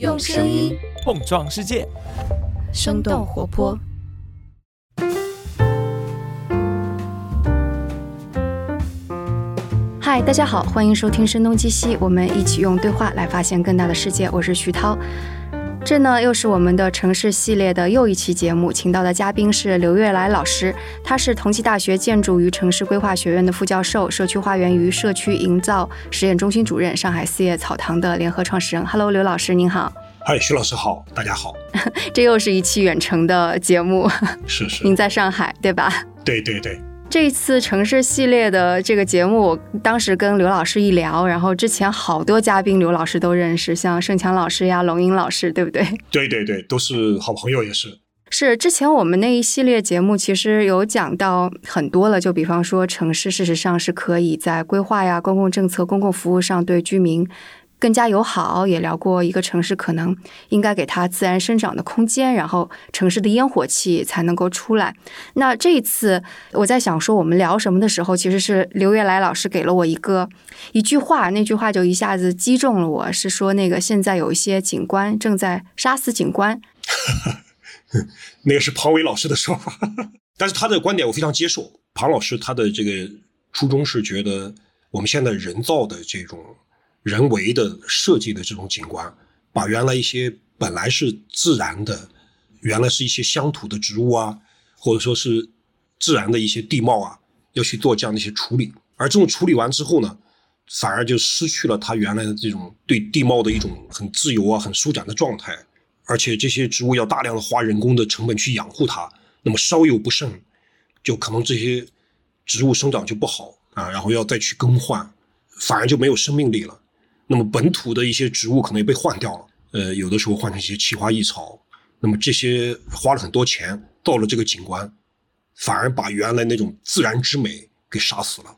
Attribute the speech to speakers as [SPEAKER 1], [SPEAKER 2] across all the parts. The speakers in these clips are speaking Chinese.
[SPEAKER 1] 用声音
[SPEAKER 2] 碰撞世界，
[SPEAKER 1] 生动活泼。
[SPEAKER 3] 嗨，大家好，欢迎收听《声东击西》，我们一起用对话来发现更大的世界。我是徐涛，这呢又是我们的城市系列的又一期节目，请到的嘉宾是刘月来老师，他是同济大学建筑与城市规划学院的副教授，社区花园与社区营造实验中心主任，上海四叶草堂的联合创始人。Hello，刘老师您好。
[SPEAKER 4] 嗨，徐老师好，大家好。
[SPEAKER 3] 这又是一期远程的节目，
[SPEAKER 4] 是是，
[SPEAKER 3] 您在上海对吧？
[SPEAKER 4] 对对对。
[SPEAKER 3] 这次城市系列的这个节目，我当时跟刘老师一聊，然后之前好多嘉宾刘老师都认识，像盛强老师呀、龙英老师，对不对？
[SPEAKER 4] 对对对，都是好朋友，也是。
[SPEAKER 3] 是之前我们那一系列节目其实有讲到很多了，就比方说城市事实上是可以在规划呀、公共政策、公共服务上对居民。更加友好，也聊过一个城市可能应该给它自然生长的空间，然后城市的烟火气才能够出来。那这一次我在想说我们聊什么的时候，其实是刘月来老师给了我一个一句话，那句话就一下子击中了我，是说那个现在有一些警官正在杀死警官。
[SPEAKER 4] 那个是庞伟老师的说法，但是他的观点我非常接受。庞老师他的这个初衷是觉得我们现在人造的这种。人为的设计的这种景观，把原来一些本来是自然的，原来是一些乡土的植物啊，或者说是自然的一些地貌啊，要去做这样的一些处理。而这种处理完之后呢，反而就失去了它原来的这种对地貌的一种很自由啊、很舒展的状态。而且这些植物要大量的花人工的成本去养护它，那么稍有不慎，就可能这些植物生长就不好啊，然后要再去更换，反而就没有生命力了。那么本土的一些植物可能也被换掉了，呃，有的时候换成一些奇花异草，那么这些花了很多钱，到了这个景观，反而把原来那种自然之美给杀死了。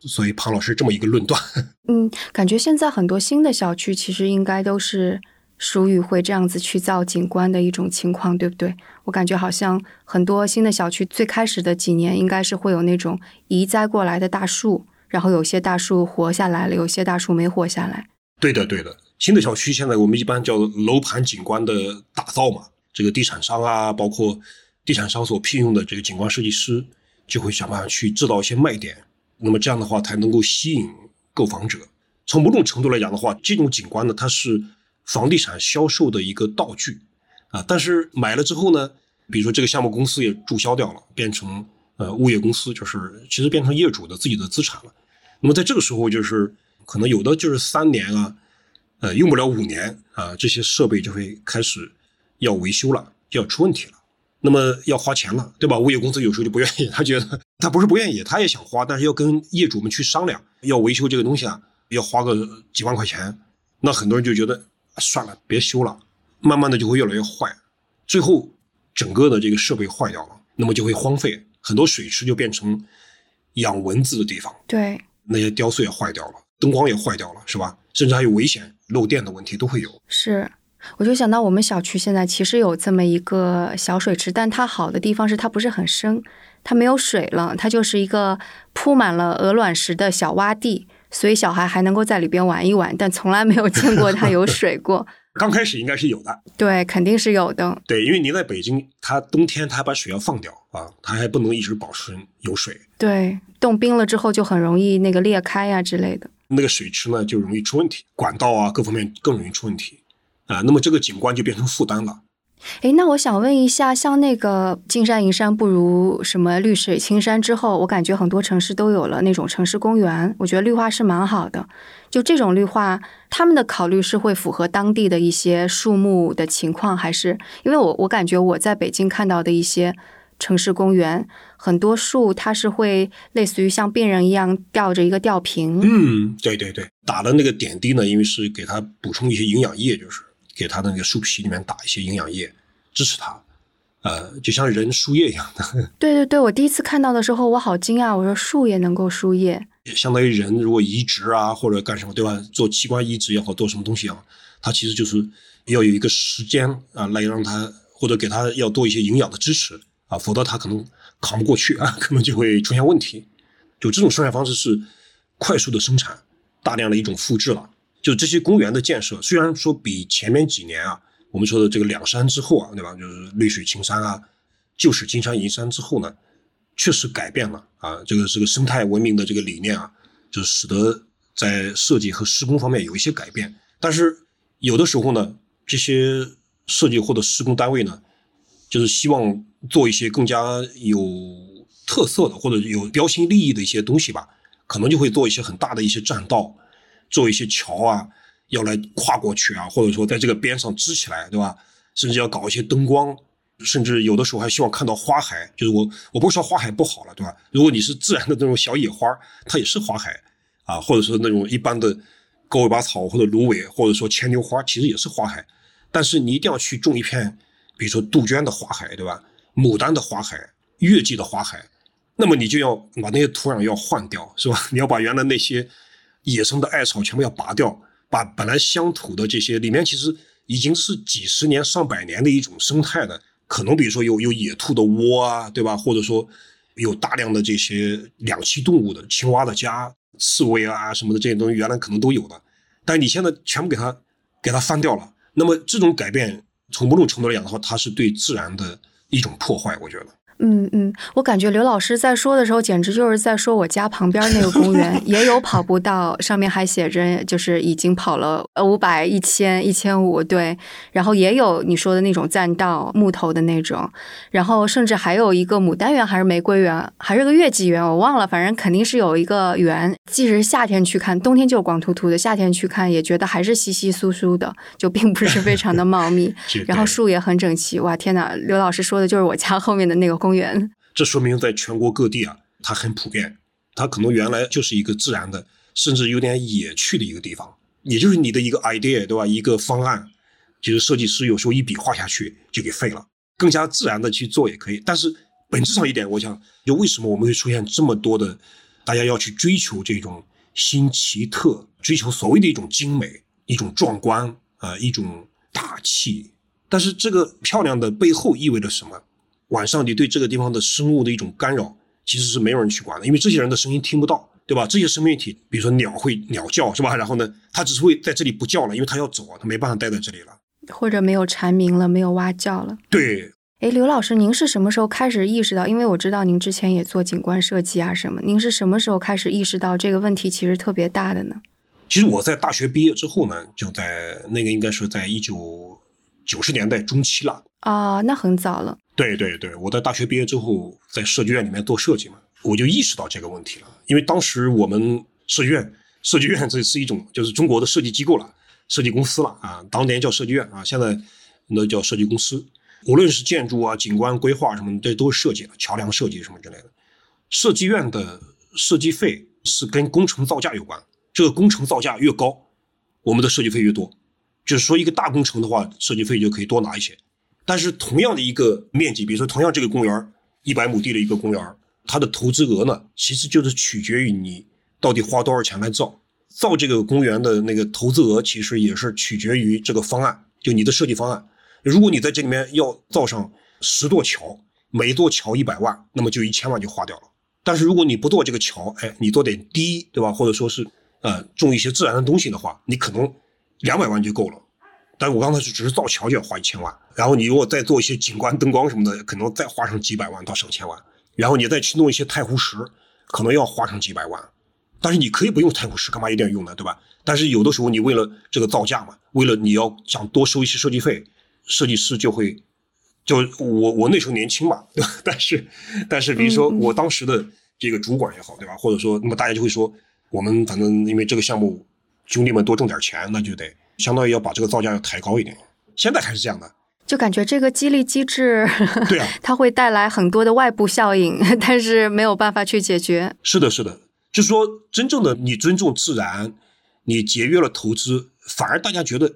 [SPEAKER 4] 所以庞老师这么一个论断。
[SPEAKER 3] 嗯，感觉现在很多新的小区其实应该都是属于会这样子去造景观的一种情况，对不对？我感觉好像很多新的小区最开始的几年应该是会有那种移栽过来的大树，然后有些大树活下来了，有些大树没活下来。
[SPEAKER 4] 对的，对的。新的小区现在我们一般叫楼盘景观的打造嘛，这个地产商啊，包括地产商所聘用的这个景观设计师，就会想办法去制造一些卖点。那么这样的话，才能够吸引购房者。从某种程度来讲的话，这种景观呢，它是房地产销售的一个道具啊。但是买了之后呢，比如说这个项目公司也注销掉了，变成呃物业公司，就是其实变成业主的自己的资产了。那么在这个时候，就是。可能有的就是三年啊，呃，用不了五年啊，这些设备就会开始要维修了，就要出问题了。那么要花钱了，对吧？物业公司有时候就不愿意，他觉得他不是不愿意，他也想花，但是要跟业主们去商量，要维修这个东西啊，要花个几万块钱。那很多人就觉得算了，别修了，慢慢的就会越来越坏，最后整个的这个设备坏掉了，那么就会荒废，很多水池就变成养蚊子的地方，
[SPEAKER 3] 对，
[SPEAKER 4] 那些雕塑也坏掉了。灯光也坏掉了，是吧？甚至还有危险漏电的问题都会有。
[SPEAKER 3] 是，我就想到我们小区现在其实有这么一个小水池，但它好的地方是它不是很深，它没有水了，它就是一个铺满了鹅卵石的小洼地，所以小孩还能够在里边玩一玩，但从来没有见过它有水过。
[SPEAKER 4] 刚开始应该是有的，
[SPEAKER 3] 对，肯定是有的。
[SPEAKER 4] 对，因为您在北京，它冬天它还把水要放掉啊，它还不能一直保持有水。
[SPEAKER 3] 对，冻冰了之后就很容易那个裂开呀之类的。
[SPEAKER 4] 那个水池呢就容易出问题，管道啊各方面更容易出问题，啊，那么这个景观就变成负担了。
[SPEAKER 3] 哎，那我想问一下，像那个金山银山不如什么绿水青山之后，我感觉很多城市都有了那种城市公园，我觉得绿化是蛮好的。就这种绿化，他们的考虑是会符合当地的一些树木的情况，还是因为我我感觉我在北京看到的一些。城市公园很多树，它是会类似于像病人一样吊着一个吊瓶。
[SPEAKER 4] 嗯，对对对，打的那个点滴呢，因为是给它补充一些营养液，就是给它的那个树皮里面打一些营养液，支持它。呃，就像人输液一样的。
[SPEAKER 3] 对对对，我第一次看到的时候，我好惊讶，我说树也能够输液。
[SPEAKER 4] 相当于人如果移植啊，或者干什么，对吧？做器官移植也好，做什么东西啊，它其实就是要有一个时间啊，来让它或者给它要多一些营养的支持。啊，否则它可能扛不过去啊，根本就会出现问题。就这种生产方式是快速的生产，大量的一种复制了，就这些公园的建设，虽然说比前面几年啊，我们说的这个两山之后啊，对吧？就是绿水青山啊，旧时金山银山之后呢，确实改变了啊，这个这个生态文明的这个理念啊，就使得在设计和施工方面有一些改变。但是有的时候呢，这些设计或者施工单位呢，就是希望做一些更加有特色的或者有标新立异的一些东西吧，可能就会做一些很大的一些栈道。做一些桥啊，要来跨过去啊，或者说在这个边上支起来，对吧？甚至要搞一些灯光，甚至有的时候还希望看到花海。就是我我不是说花海不好了，对吧？如果你是自然的那种小野花，它也是花海啊，或者说那种一般的狗尾巴草或者芦苇，或者说牵牛花，其实也是花海。但是你一定要去种一片，比如说杜鹃的花海，对吧？牡丹的花海，月季的花海，那么你就要把那些土壤要换掉，是吧？你要把原来那些。野生的艾草全部要拔掉，把本来乡土的这些里面其实已经是几十年、上百年的一种生态的，可能比如说有有野兔的窝啊，对吧？或者说有大量的这些两栖动物的青蛙的家、刺猬啊什么的这些东西，原来可能都有的，但你现在全部给它给它翻掉了。那么这种改变，从某种程度来讲的话，它是对自然的一种破坏，我觉得。
[SPEAKER 3] 嗯嗯，我感觉刘老师在说的时候，简直就是在说我家旁边那个公园 也有跑步道，上面还写着就是已经跑了呃五百、一千、一千五，对。然后也有你说的那种栈道，木头的那种。然后甚至还有一个牡丹园，还是玫瑰园，还是个月季园，我忘了，反正肯定是有一个园。即使夏天去看，冬天就光秃秃的；夏天去看，也觉得还是稀稀疏疏的，就并不是非常的 茂密。然后树也很整齐。哇，天哪！刘老师说的就是我家后面的那个。公园，
[SPEAKER 4] 这说明在全国各地啊，它很普遍。它可能原来就是一个自然的，甚至有点野趣的一个地方。也就是你的一个 idea，对吧？一个方案，就是设计师有时候一笔画下去就给废了。更加自然的去做也可以。但是本质上一点，我想，就为什么我们会出现这么多的，大家要去追求这种新奇特，追求所谓的一种精美、一种壮观啊，一种大气。但是这个漂亮的背后意味着什么？晚上你对这个地方的生物的一种干扰，其实是没有人去管的，因为这些人的声音听不到，对吧？这些生命体，比如说鸟会鸟叫，是吧？然后呢，它只是会在这里不叫了，因为它要走啊，它没办法待在这里了，
[SPEAKER 3] 或者没有蝉鸣了，没有蛙叫了。
[SPEAKER 4] 对。
[SPEAKER 3] 哎，刘老师，您是什么时候开始意识到？因为我知道您之前也做景观设计啊什么，您是什么时候开始意识到这个问题其实特别大的呢？
[SPEAKER 4] 其实我在大学毕业之后呢，就在那个应该是在一九九十年代中期了。
[SPEAKER 3] 啊，那很早了。
[SPEAKER 4] 对对对，我在大学毕业之后，在设计院里面做设计嘛，我就意识到这个问题了。因为当时我们设计院，设计院这是一种就是中国的设计机构了，设计公司了啊。当年叫设计院啊，现在那叫设计公司。无论是建筑啊、景观规划什么，这都是设计了，桥梁设计什么之类的。设计院的设计费是跟工程造价有关，这个工程造价越高，我们的设计费越多。就是说，一个大工程的话，设计费就可以多拿一些。但是同样的一个面积，比如说同样这个公园一百亩地的一个公园它的投资额呢，其实就是取决于你到底花多少钱来造。造这个公园的那个投资额，其实也是取决于这个方案，就你的设计方案。如果你在这里面要造上十座桥，每座桥一百万，那么就一千万就花掉了。但是如果你不做这个桥，哎，你做点堤，对吧？或者说是呃种一些自然的东西的话，你可能两百万就够了。但我刚才是只是造桥就要花一千万，然后你如果再做一些景观灯光什么的，可能再花上几百万到上千万，然后你再去弄一些太湖石，可能要花上几百万。但是你可以不用太湖石，干嘛一定要用呢？对吧？但是有的时候你为了这个造价嘛，为了你要想多收一些设计费，设计师就会，就我我那时候年轻嘛，对吧？但是但是比如说我当时的这个主管也好，对吧？或者说那么大家就会说，我们反正因为这个项目，兄弟们多挣点钱，那就得。相当于要把这个造价要抬高一点，现在还是这样的，
[SPEAKER 3] 就感觉这个激励机制，
[SPEAKER 4] 对啊，
[SPEAKER 3] 它会带来很多的外部效应，但是没有办法去解决。
[SPEAKER 4] 是的，是的，就是说，真正的你尊重自然，你节约了投资，反而大家觉得，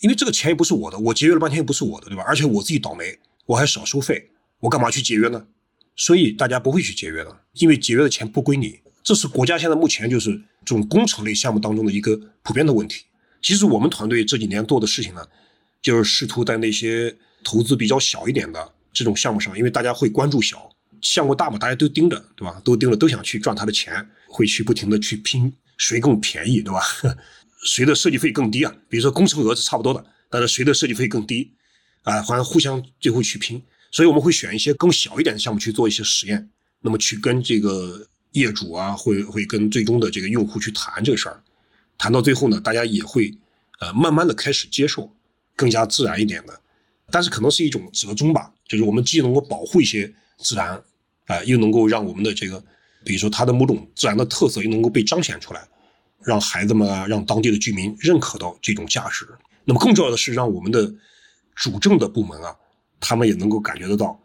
[SPEAKER 4] 因为这个钱也不是我的，我节约了半天也不是我的，对吧？而且我自己倒霉，我还少收费，我干嘛去节约呢？所以大家不会去节约的，因为节约的钱不归你。这是国家现在目前就是这种工程类项目当中的一个普遍的问题。其实我们团队这几年做的事情呢，就是试图在那些投资比较小一点的这种项目上，因为大家会关注小项目大嘛，大家都盯着，对吧？都盯着，都想去赚他的钱，会去不停的去拼谁更便宜，对吧？谁的设计费更低啊？比如说工程额是差不多的，但是谁的设计费更低啊？好像互相最后去拼，所以我们会选一些更小一点的项目去做一些实验，那么去跟这个业主啊，会会跟最终的这个用户去谈这个事儿，谈到最后呢，大家也会呃慢慢的开始接受更加自然一点的，但是可能是一种折中吧，就是我们既能够保护一些自然啊，又能够让我们的这个。比如说，它的某种自然的特色又能够被彰显出来，让孩子们啊，让当地的居民认可到这种价值。那么，更重要的是，让我们的主政的部门啊，他们也能够感觉得到，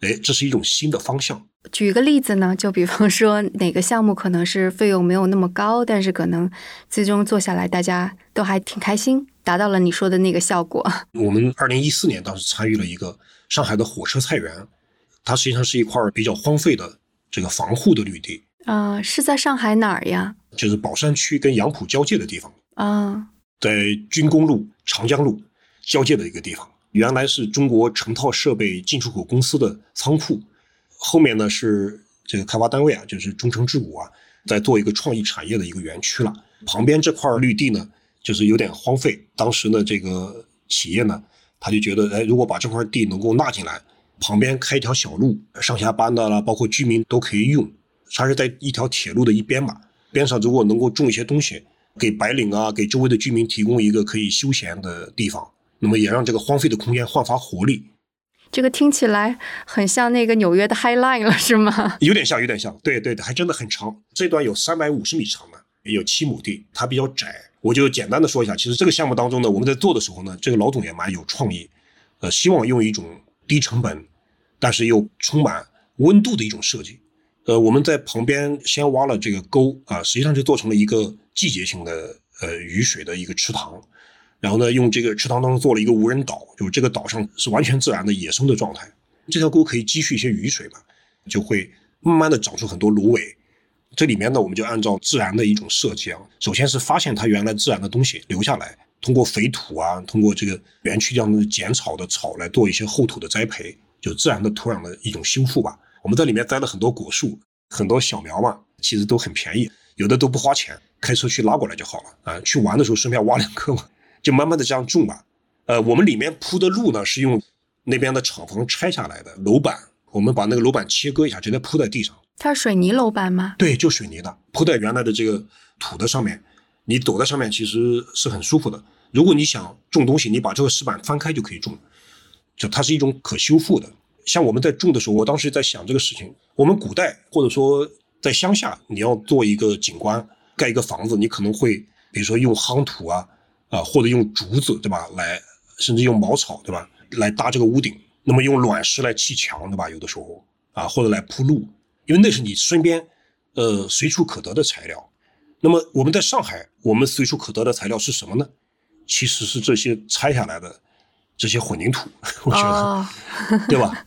[SPEAKER 4] 哎，这是一种新的方向。
[SPEAKER 3] 举一个例子呢，就比方说，哪个项目可能是费用没有那么高，但是可能最终做下来大家都还挺开心，达到了你说的那个效果。
[SPEAKER 4] 我们二零一四年当时参与了一个上海的火车菜园，它实际上是一块比较荒废的。这个防护的绿地
[SPEAKER 3] 啊，是在上海哪儿呀？
[SPEAKER 4] 就是宝山区跟杨浦交界的地方
[SPEAKER 3] 啊，
[SPEAKER 4] 在军工路、长江路交界的一个地方。原来是中国成套设备进出口公司的仓库，后面呢是这个开发单位啊，就是中诚制武啊，在做一个创意产业的一个园区了。旁边这块绿地呢，就是有点荒废。当时呢，这个企业呢，他就觉得，哎，如果把这块地能够纳进来。旁边开一条小路，上下班的啦，包括居民都可以用。它是在一条铁路的一边嘛，边上如果能够种一些东西，给白领啊，给周围的居民提供一个可以休闲的地方，那么也让这个荒废的空间焕发活力。
[SPEAKER 3] 这个听起来很像那个纽约的 High Line 了，是吗？
[SPEAKER 4] 有点像，有点像。对对对，还真的很长，这段有三百五十米长呢，也有七亩地，它比较窄。我就简单的说一下，其实这个项目当中呢，我们在做的时候呢，这个老总也蛮有创意，呃，希望用一种。低成本，但是又充满温度的一种设计。呃，我们在旁边先挖了这个沟啊，实际上就做成了一个季节性的呃雨水的一个池塘。然后呢，用这个池塘当中做了一个无人岛，就是这个岛上是完全自然的野生的状态。这条沟可以积蓄一些雨水嘛，就会慢慢的长出很多芦苇。这里面呢，我们就按照自然的一种设计啊，首先是发现它原来自然的东西留下来。通过肥土啊，通过这个园区这样的剪草的草来做一些厚土的栽培，就自然的土壤的一种修复吧。我们在里面栽了很多果树，很多小苗嘛，其实都很便宜，有的都不花钱，开车去拉过来就好了啊。去玩的时候顺便挖两棵嘛，就慢慢的这样种吧。呃，我们里面铺的路呢是用那边的厂房拆下来的楼板，我们把那个楼板切割一下，直接铺在地上。
[SPEAKER 3] 它是水泥楼板吗？
[SPEAKER 4] 对，就水泥的，铺在原来的这个土的上面。你走在上面其实是很舒服的。如果你想种东西，你把这个石板翻开就可以种，就它是一种可修复的。像我们在种的时候，我当时在想这个事情。我们古代或者说在乡下，你要做一个景观，盖一个房子，你可能会比如说用夯土啊，啊或者用竹子对吧，来甚至用茅草对吧，来搭这个屋顶。那么用卵石来砌墙对吧？有的时候啊，或者来铺路，因为那是你身边呃随处可得的材料。那么我们在上海，我们随处可得的材料是什么呢？其实是这些拆下来的这些混凝土，我觉得，对吧？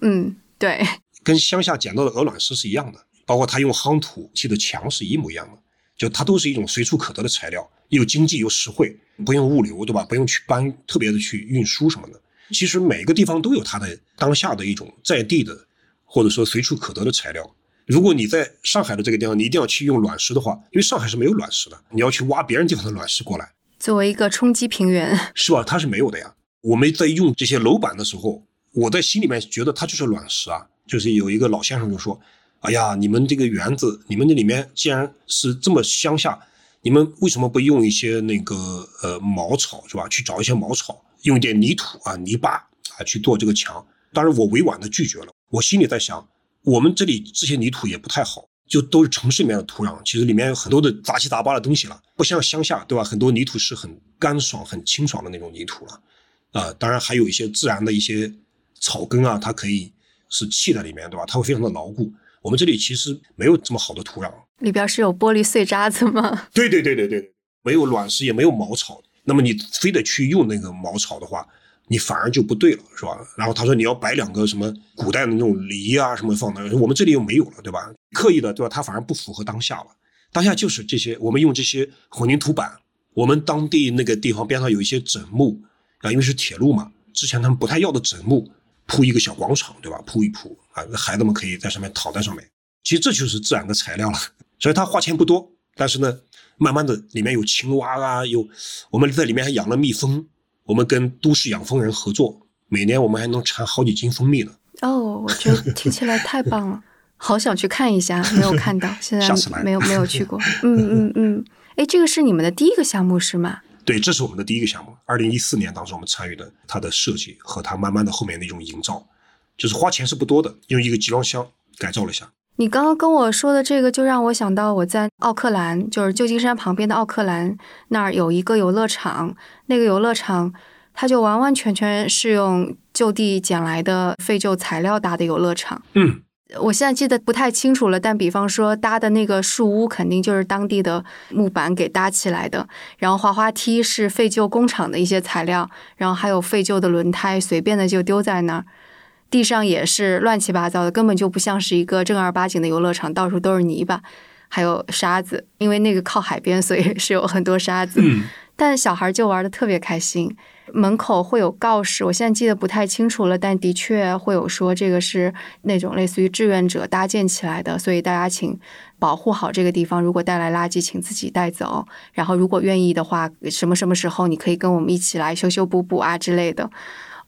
[SPEAKER 3] 嗯，对，
[SPEAKER 4] 跟乡下捡到的鹅卵石是一样的，包括他用夯土砌的墙是一模一样的，就它都是一种随处可得的材料，又经济又实惠，不用物流，对吧？不用去搬特别的去运输什么的。其实每个地方都有它的当下的一种在地的，或者说随处可得的材料。如果你在上海的这个地方，你一定要去用卵石的话，因为上海是没有卵石的，你要去挖别人地方的卵石过来，
[SPEAKER 3] 作为一个冲击平原，
[SPEAKER 4] 是吧？它是没有的呀。我们在用这些楼板的时候，我在心里面觉得它就是卵石啊。就是有一个老先生就说：“哎呀，你们这个园子，你们那里面既然是这么乡下，你们为什么不用一些那个呃茅草是吧？去找一些茅草，用一点泥土啊泥巴啊去做这个墙？”当然，我委婉的拒绝了。我心里在想。我们这里这些泥土也不太好，就都是城市里面的土壤，其实里面有很多的杂七杂八的东西了，不像乡下，对吧？很多泥土是很干爽、很清爽的那种泥土了，啊，当然还有一些自然的一些草根啊，它可以是砌在里面，对吧？它会非常的牢固。我们这里其实没有这么好的土壤，
[SPEAKER 3] 里边是有玻璃碎渣子吗？
[SPEAKER 4] 对对对对对，没有卵石，也没有茅草，那么你非得去用那个茅草的话。你反而就不对了，是吧？然后他说你要摆两个什么古代的那种梨啊什么放那，我们这里又没有了，对吧？刻意的，对吧？它反而不符合当下了。当下就是这些，我们用这些混凝土板，我们当地那个地方边上有一些枕木啊，因为是铁路嘛，之前他们不太要的枕木，铺一个小广场，对吧？铺一铺啊，孩子们可以在上面躺在上面。其实这就是自然的材料了，所以他花钱不多，但是呢，慢慢的里面有青蛙啊，有我们在里面还养了蜜蜂，我们跟都市养蜂人合作，每年我们还能产好几斤蜂蜜呢。
[SPEAKER 3] 哦，我觉得听起来太棒了，好想去看一下，没有看到，现在没有没有去过。嗯嗯嗯，哎，这个是你们的第一个项目是吗？
[SPEAKER 4] 对，这是我们的第一个项目。二零一四年当时我们参与的它的设计和它慢慢的后面那种营造，就是花钱是不多的，用一个集装箱改造了一下。
[SPEAKER 3] 你刚刚跟我说的这个，就让我想到我在奥克兰，就是旧金山旁边的奥克兰那儿有一个游乐场，那个游乐场它就完完全全是用就地捡来的废旧材料搭的游乐场。
[SPEAKER 4] 嗯。
[SPEAKER 3] 我现在记得不太清楚了，但比方说搭的那个树屋肯定就是当地的木板给搭起来的，然后滑滑梯是废旧工厂的一些材料，然后还有废旧的轮胎，随便的就丢在那儿，地上也是乱七八糟的，根本就不像是一个正儿八经的游乐场，到处都是泥巴，还有沙子，因为那个靠海边，所以 是有很多沙子。但小孩就玩的特别开心，门口会有告示，我现在记得不太清楚了，但的确会有说这个是那种类似于志愿者搭建起来的，所以大家请保护好这个地方。如果带来垃圾，请自己带走。然后如果愿意的话，什么什么时候你可以跟我们一起来修修补补啊之类的。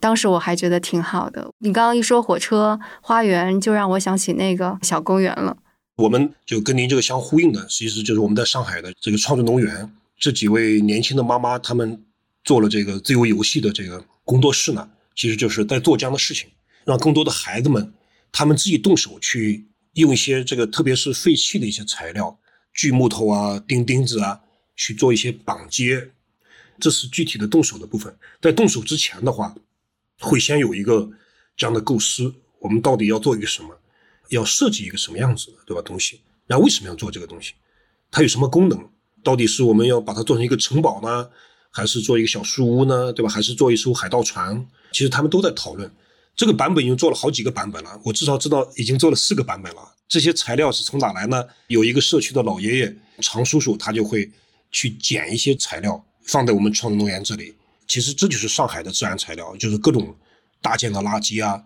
[SPEAKER 3] 当时我还觉得挺好的。你刚刚一说火车花园，就让我想起那个小公园了。
[SPEAKER 4] 我们就跟您这个相呼应的，其实就是我们在上海的这个创智农园。这几位年轻的妈妈，他们做了这个自由游戏的这个工作室呢，其实就是在做这样的事情，让更多的孩子们，他们自己动手去用一些这个，特别是废弃的一些材料，锯木头啊、钉钉子啊，去做一些绑接。这是具体的动手的部分。在动手之前的话，会先有一个这样的构思：我们到底要做一个什么？要设计一个什么样子的，对吧？东西，然后为什么要做这个东西？它有什么功能？到底是我们要把它做成一个城堡呢，还是做一个小树屋呢，对吧？还是做一艘海盗船？其实他们都在讨论。这个版本已经做了好几个版本了，我至少知道已经做了四个版本了。这些材料是从哪来呢？有一个社区的老爷爷常叔叔，他就会去捡一些材料放在我们创农园这里。其实这就是上海的自然材料，就是各种搭建的垃圾啊，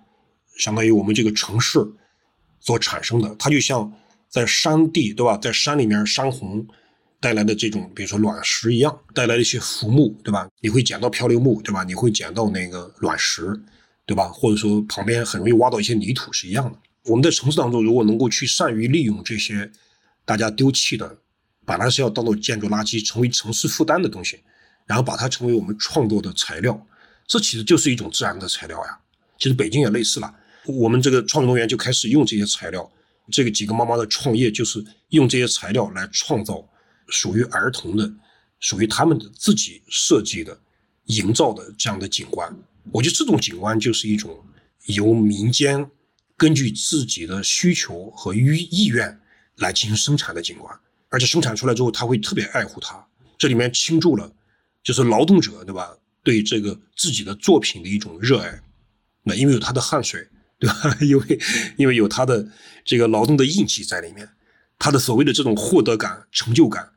[SPEAKER 4] 相当于我们这个城市所产生的。它就像在山地，对吧？在山里面山洪。带来的这种，比如说卵石一样，带来一些浮木，对吧？你会捡到漂流木，对吧？你会捡到那个卵石，对吧？或者说旁边很容易挖到一些泥土是一样的。我们在城市当中，如果能够去善于利用这些大家丢弃的，本来是要当做建筑垃圾，成为城市负担的东西，然后把它成为我们创作的材料，这其实就是一种自然的材料呀。其实北京也类似了，我们这个创农园就开始用这些材料。这个几个妈妈的创业就是用这些材料来创造。属于儿童的，属于他们的自己设计的、营造的这样的景观，我觉得这种景观就是一种由民间根据自己的需求和意意愿来进行生产的景观，而且生产出来之后，他会特别爱护它。这里面倾注了就是劳动者对吧？对这个自己的作品的一种热爱，那因为有他的汗水对吧？因为因为有他的这个劳动的印记在里面，他的所谓的这种获得感、成就感。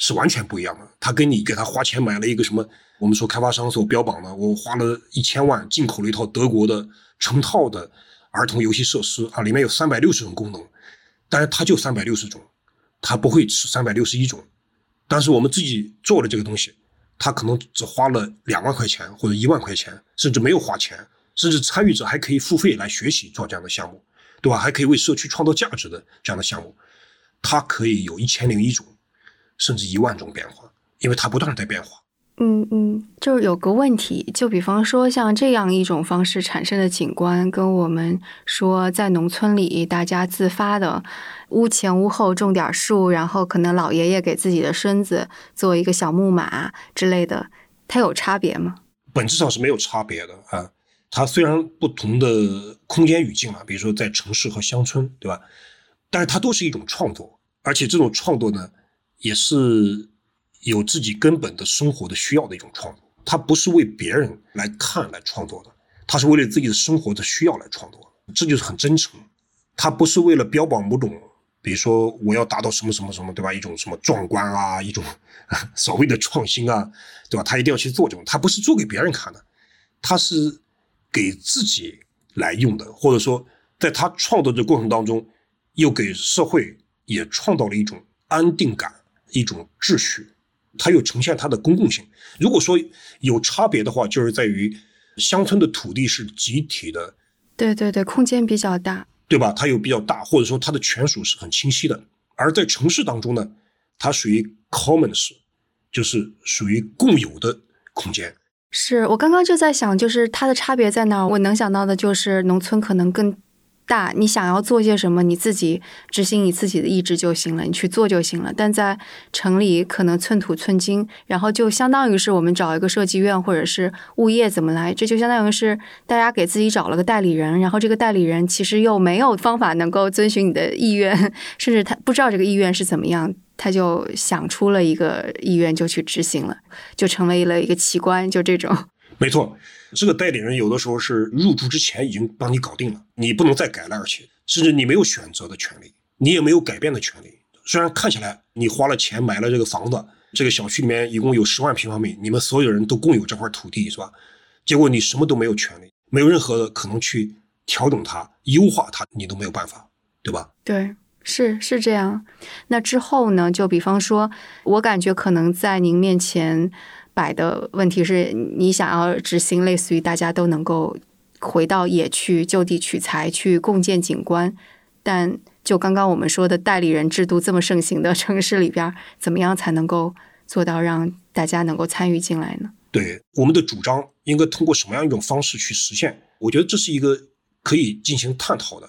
[SPEAKER 4] 是完全不一样的。他跟你给他花钱买了一个什么？我们说开发商所标榜的，我花了一千万进口了一套德国的成套的儿童游戏设施啊，里面有三百六十种功能，但是它就三百六十种，它不会是三百六十一种。但是我们自己做了这个东西，他可能只花了两万块钱或者一万块钱，甚至没有花钱，甚至参与者还可以付费来学习做这样的项目，对吧？还可以为社区创造价值的这样的项目，它可以有一千零一种。甚至一万种变化，因为它不断在变化。
[SPEAKER 3] 嗯嗯，就是有个问题，就比方说像这样一种方式产生的景观，跟我们说在农村里大家自发的屋前屋后种点树，然后可能老爷爷给自己的孙子做一个小木马之类的，它有差别吗？
[SPEAKER 4] 本质上是没有差别的啊。它虽然不同的空间语境啊，比如说在城市和乡村，对吧？但是它都是一种创作，而且这种创作呢。也是有自己根本的生活的需要的一种创作，它不是为别人来看来创作的，它是为了自己的生活的需要来创作，这就是很真诚。它不是为了标榜某种，比如说我要达到什么什么什么，对吧？一种什么壮观啊，一种 所谓的创新啊，对吧？他一定要去做这种，他不是做给别人看的，他是给自己来用的，或者说在他创作的过程当中，又给社会也创造了一种。安定感、一种秩序，它又呈现它的公共性。如果说有差别的话，就是在于乡村的土地是集体的，
[SPEAKER 3] 对对对，空间比较大，
[SPEAKER 4] 对吧？它又比较大，或者说它的权属是很清晰的。而在城市当中呢，它属于 commons，就是属于共有的空间。
[SPEAKER 3] 是我刚刚就在想，就是它的差别在哪儿？我能想到的就是农村可能更。大，你想要做些什么，你自己执行你自己的意志就行了，你去做就行了。但在城里，可能寸土寸金，然后就相当于是我们找一个设计院或者是物业怎么来，这就相当于是大家给自己找了个代理人，然后这个代理人其实又没有方法能够遵循你的意愿，甚至他不知道这个意愿是怎么样，他就想出了一个意愿就去执行了，就成为了一个奇观，就这种。
[SPEAKER 4] 没错。这个代理人有的时候是入住之前已经帮你搞定了，你不能再改了，而且甚至你没有选择的权利，你也没有改变的权利。虽然看起来你花了钱买了这个房子，这个小区里面一共有十万平方米，你们所有人都共有这块土地，是吧？结果你什么都没有权利，没有任何的可能去调整它、优化它，你都没有办法，对吧？
[SPEAKER 3] 对，是是这样。那之后呢？就比方说，我感觉可能在您面前。摆的问题是你想要执行类似于大家都能够回到野去就地取材去共建景观，但就刚刚我们说的代理人制度这么盛行的城市里边，怎么样才能够做到让大家能够参与进来呢？
[SPEAKER 4] 对我们的主张应该通过什么样一种方式去实现？我觉得这是一个可以进行探讨的，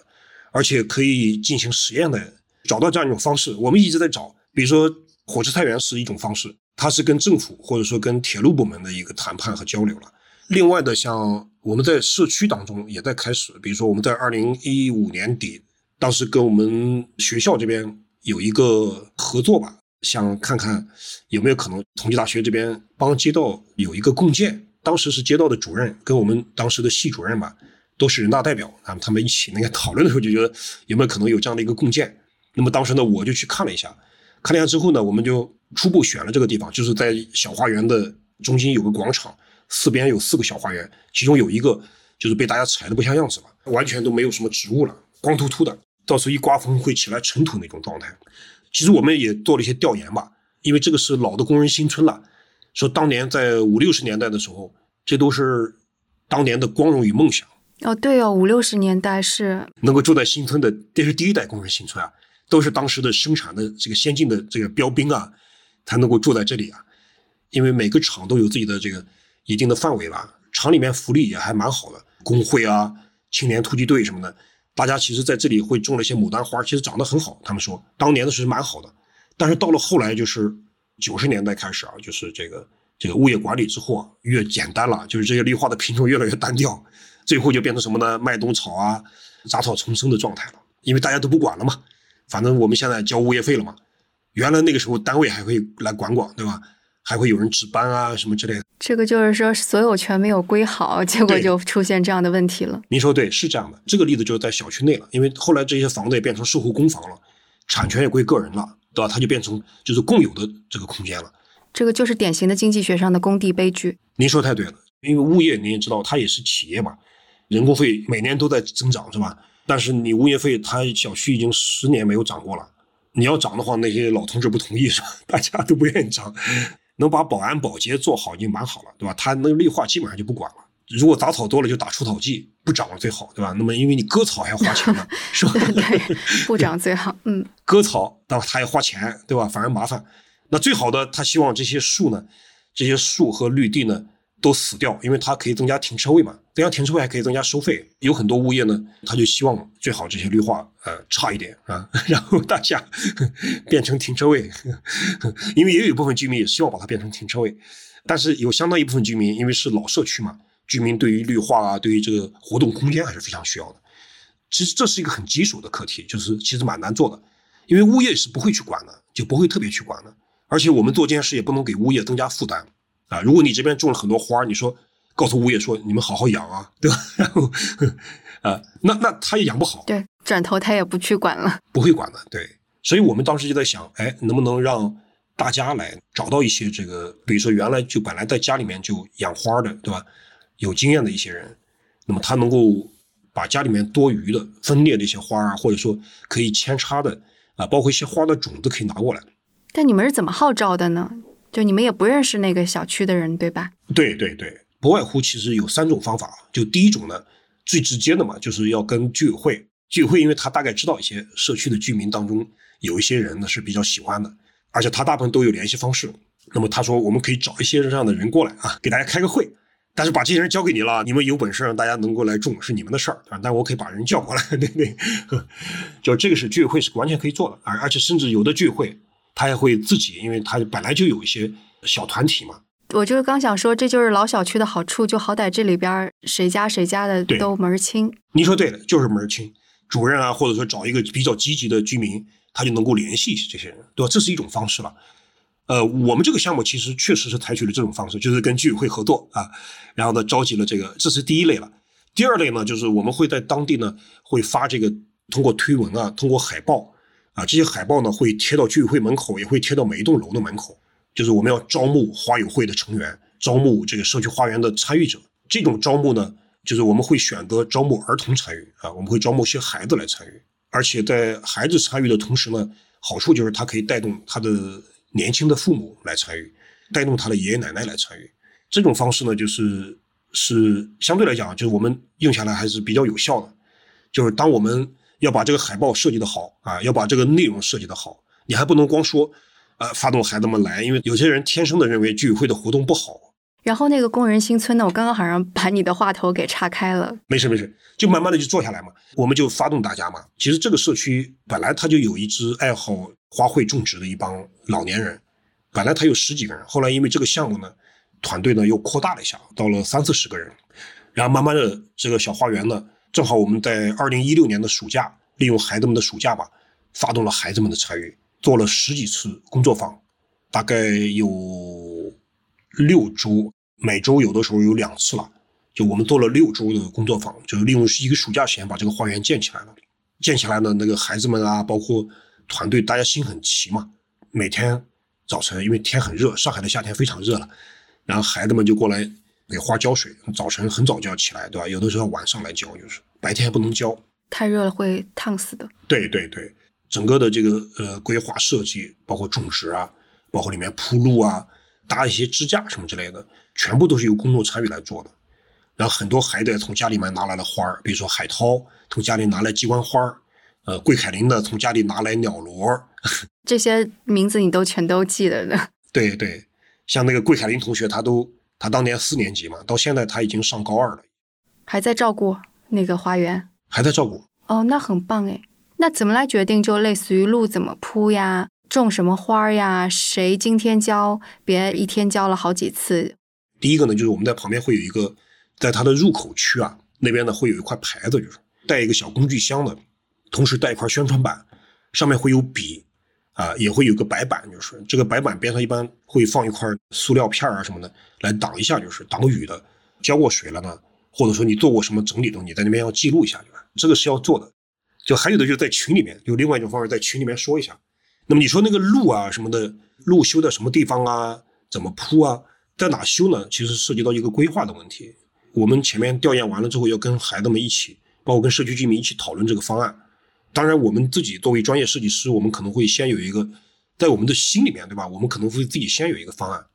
[SPEAKER 4] 而且可以进行实验的，找到这样一种方式。我们一直在找，比如说火车菜园是一种方式。它是跟政府或者说跟铁路部门的一个谈判和交流了。另外的，像我们在社区当中也在开始，比如说我们在二零一五年底，当时跟我们学校这边有一个合作吧，想看看有没有可能同济大学这边帮街道有一个共建。当时是街道的主任跟我们当时的系主任吧，都是人大代表，他们他们一起那个讨论的时候就觉得有没有可能有这样的一个共建。那么当时呢，我就去看了一下。看了一下之后呢，我们就初步选了这个地方，就是在小花园的中心有个广场，四边有四个小花园，其中有一个就是被大家踩的不像样子了，完全都没有什么植物了，光秃秃的，到时候一刮风会起来尘土那种状态。其实我们也做了一些调研吧，因为这个是老的工人新村了，说当年在五六十年代的时候，这都是当年的光荣与梦想。
[SPEAKER 3] 哦，对哦，五六十年代是
[SPEAKER 4] 能够住在新村的，这是第一代工人新村啊。都是当时的生产的这个先进的这个标兵啊，才能够住在这里啊，因为每个厂都有自己的这个一定的范围吧，厂里面福利也还蛮好的，工会啊、青年突击队什么的，大家其实在这里会种了一些牡丹花，其实长得很好。他们说当年的是蛮好的，但是到了后来就是九十年代开始啊，就是这个这个物业管理之后啊，越简单了，就是这些绿化的品种越来越单调，最后就变成什么呢？麦冬草啊、杂草丛生的状态了，因为大家都不管了嘛。反正我们现在交物业费了嘛，原来那个时候单位还会来管管，对吧？还会有人值班啊什么之类的。
[SPEAKER 3] 这个就是说所有权没有归好，结果就出现这样的问题了。
[SPEAKER 4] 您说对，是这样的。这个例子就是在小区内了，因为后来这些房子也变成售后公房了，产权也归个人了，对吧？它就变成就是共有的这个空间了。
[SPEAKER 3] 这个就是典型的经济学上的工地悲剧。
[SPEAKER 4] 您说太对了，因为物业您也知道，它也是企业嘛，人工费每年都在增长，是吧？但是你物业费，它小区已经十年没有涨过了。你要涨的话，那些老同志不同意是吧？大家都不愿意涨。能把保安保洁做好已经蛮好了，对吧？他那个绿化基本上就不管了。如果杂草多了，就打除草剂，不长了最好，对吧？那么因为你割草还要花钱呢，是吧？
[SPEAKER 3] 对，不长最好。嗯，
[SPEAKER 4] 割草，对吧？他要花钱，对吧？反而麻烦。那最好的，他希望这些树呢，这些树和绿地呢。都死掉，因为它可以增加停车位嘛，增加停车位还可以增加收费。有很多物业呢，他就希望最好这些绿化呃差一点啊，然后大家变成停车位，因为也有一部分居民也希望把它变成停车位，但是有相当一部分居民，因为是老社区嘛，居民对于绿化啊，对于这个活动空间还是非常需要的。其实这是一个很棘手的课题，就是其实蛮难做的，因为物业是不会去管的，就不会特别去管的，而且我们做这件事也不能给物业增加负担。啊，如果你这边种了很多花你说告诉物业说你们好好养啊，对吧？然后，啊，那那他也养不好，
[SPEAKER 3] 对，转头他也不去管了，
[SPEAKER 4] 不会管的，对。所以我们当时就在想，哎，能不能让大家来找到一些这个，比如说原来就本来在家里面就养花的，对吧？有经验的一些人，那么他能够把家里面多余的分裂的一些花啊，或者说可以扦插的啊，包括一些花的种子可以拿过来。
[SPEAKER 3] 但你们是怎么号召的呢？就你们也不认识那个小区的人，对吧？
[SPEAKER 4] 对对对，不外乎其实有三种方法。就第一种呢，最直接的嘛，就是要跟居委会。居委会因为他大概知道一些社区的居民当中有一些人呢是比较喜欢的，而且他大部分都有联系方式。那么他说我们可以找一些这样的人过来啊，给大家开个会。但是把这些人交给你了，你们有本事让大家能够来种是你们的事儿啊。但我可以把人叫过来，对对，就这个是居委会是完全可以做的，而而且甚至有的居委会他也会自己，因为他本来就有一些小团体嘛。
[SPEAKER 3] 我就是刚想说，这就是老小区的好处，就好歹这里边谁家谁家的都门儿清。
[SPEAKER 4] 您说对了，就是门儿清，主任啊，或者说找一个比较积极的居民，他就能够联系这些人，对吧？这是一种方式了。呃，我们这个项目其实确实是采取了这种方式，就是跟居委会合作啊，然后呢召集了这个，这是第一类了。第二类呢，就是我们会在当地呢会发这个通过推文啊，通过海报啊，这些海报呢会贴到居委会门口，也会贴到每一栋楼的门口。就是我们要招募花友会的成员，招募这个社区花园的参与者。这种招募呢，就是我们会选择招募儿童参与啊，我们会招募一些孩子来参与，而且在孩子参与的同时呢，好处就是他可以带动他的。年轻的父母来参与，带动他的爷爷奶奶来参与，这种方式呢，就是是相对来讲，就是我们用下来还是比较有效的。就是当我们要把这个海报设计的好啊，要把这个内容设计的好，你还不能光说，呃，发动孩子们来，因为有些人天生的认为居委会的活动不好。
[SPEAKER 3] 然后那个工人新村呢，我刚刚好像把你的话头给岔开了。
[SPEAKER 4] 没事没事，就慢慢的就坐下来嘛，我们就发动大家嘛。其实这个社区本来他就有一支爱好。花卉种植的一帮老年人，本来他有十几个人，后来因为这个项目呢，团队呢又扩大了一下，到了三四十个人，然后慢慢的这个小花园呢，正好我们在二零一六年的暑假，利用孩子们的暑假吧，发动了孩子们的参与，做了十几次工作坊，大概有六周，每周有的时候有两次了，就我们做了六周的工作坊，就是利用一个暑假时间把这个花园建起来了，建起来呢，那个孩子们啊，包括。团队大家心很齐嘛，每天早晨因为天很热，上海的夏天非常热了，然后孩子们就过来给花浇水。早晨很早就要起来，对吧？有的时候晚上来浇，就是白天不能浇，
[SPEAKER 3] 太热了会烫死的。
[SPEAKER 4] 对对对，整个的这个呃规划设计，包括种植啊，包括里面铺路啊，搭一些支架什么之类的，全部都是由公众参与来做的。然后很多孩子从家里面拿来了花儿，比如说海涛从家里拿来鸡冠花儿。呃，桂凯琳呢，从家里拿来鸟螺，
[SPEAKER 3] 这些名字你都全都记得的。
[SPEAKER 4] 对对，像那个桂凯琳同学，他都他当年四年级嘛，到现在他已经上高二了，
[SPEAKER 3] 还在照顾那个花园，
[SPEAKER 4] 还在照顾。
[SPEAKER 3] 哦，那很棒哎。那怎么来决定？就类似于路怎么铺呀，种什么花呀，谁今天浇，别一天浇了好几次。
[SPEAKER 4] 第一个呢，就是我们在旁边会有一个，在它的入口区啊，那边呢会有一块牌子，就是带一个小工具箱的。同时带一块宣传板，上面会有笔，啊，也会有个白板，就是这个白板边上一般会放一块塑料片啊什么的，来挡一下，就是挡雨的。浇过水了呢，或者说你做过什么整理的，你在那边要记录一下，对吧？这个是要做的。就还有的就是在群里面，有另外一种方式，在群里面说一下。那么你说那个路啊什么的，路修在什么地方啊？怎么铺啊？在哪修呢？其实涉及到一个规划的问题。我们前面调研完了之后，要跟孩子们一起，包括跟社区居民一起讨论这个方案。当然，我们自己作为专业设计师，我们可能会先有一个，在我们的心里面，对吧？我们可能会自己先有一个方案，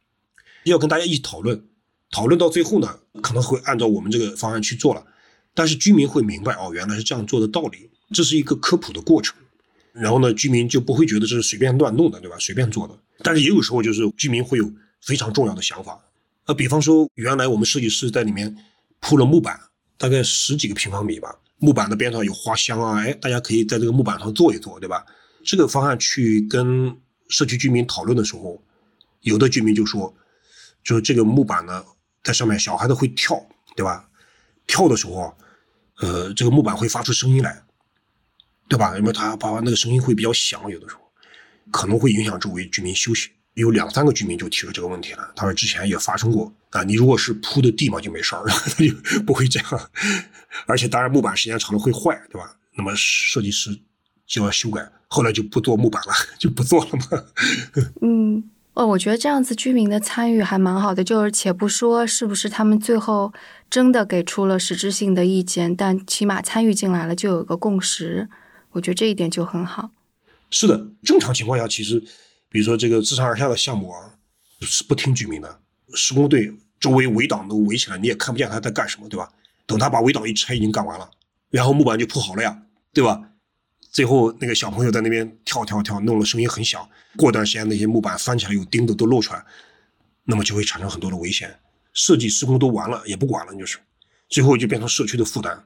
[SPEAKER 4] 要跟大家一起讨论，讨论到最后呢，可能会按照我们这个方案去做了。但是居民会明白，哦，原来是这样做的道理，这是一个科普的过程。然后呢，居民就不会觉得这是随便乱弄的，对吧？随便做的。但是也有时候就是居民会有非常重要的想法，呃，比方说原来我们设计师在里面铺了木板，大概十几个平方米吧。木板的边上有花香啊，哎，大家可以在这个木板上坐一坐，对吧？这个方案去跟社区居民讨论的时候，有的居民就说，就是这个木板呢，在上面小孩子会跳，对吧？跳的时候，呃，这个木板会发出声音来，对吧？因为他把那个声音会比较响，有的时候可能会影响周围居民休息。有两三个居民就提出这个问题了，他说之前也发生过啊，你如果是铺的地嘛就没事儿，他 就不会这样。而且当然木板时间长了会坏，对吧？那么设计师就要修改，后来就不做木板了，就不做了嘛。
[SPEAKER 3] 嗯，哦，我觉得这样子居民的参与还蛮好的，就是且不说是不是他们最后真的给出了实质性的意见，但起码参与进来了就有一个共识，我觉得这一点就很好。
[SPEAKER 4] 是的，正常情况下，其实比如说这个自上而下的项目啊，是不听居民的。施工队周围围挡都围起来，你也看不见他在干什么，对吧？等他把围挡一拆，已经干完了，然后木板就铺好了呀，对吧？最后那个小朋友在那边跳跳跳，弄的声音很响。过段时间那些木板翻起来，有钉子都露出来，那么就会产生很多的危险。设计施工都完了，也不管了，就是最后就变成社区的负担。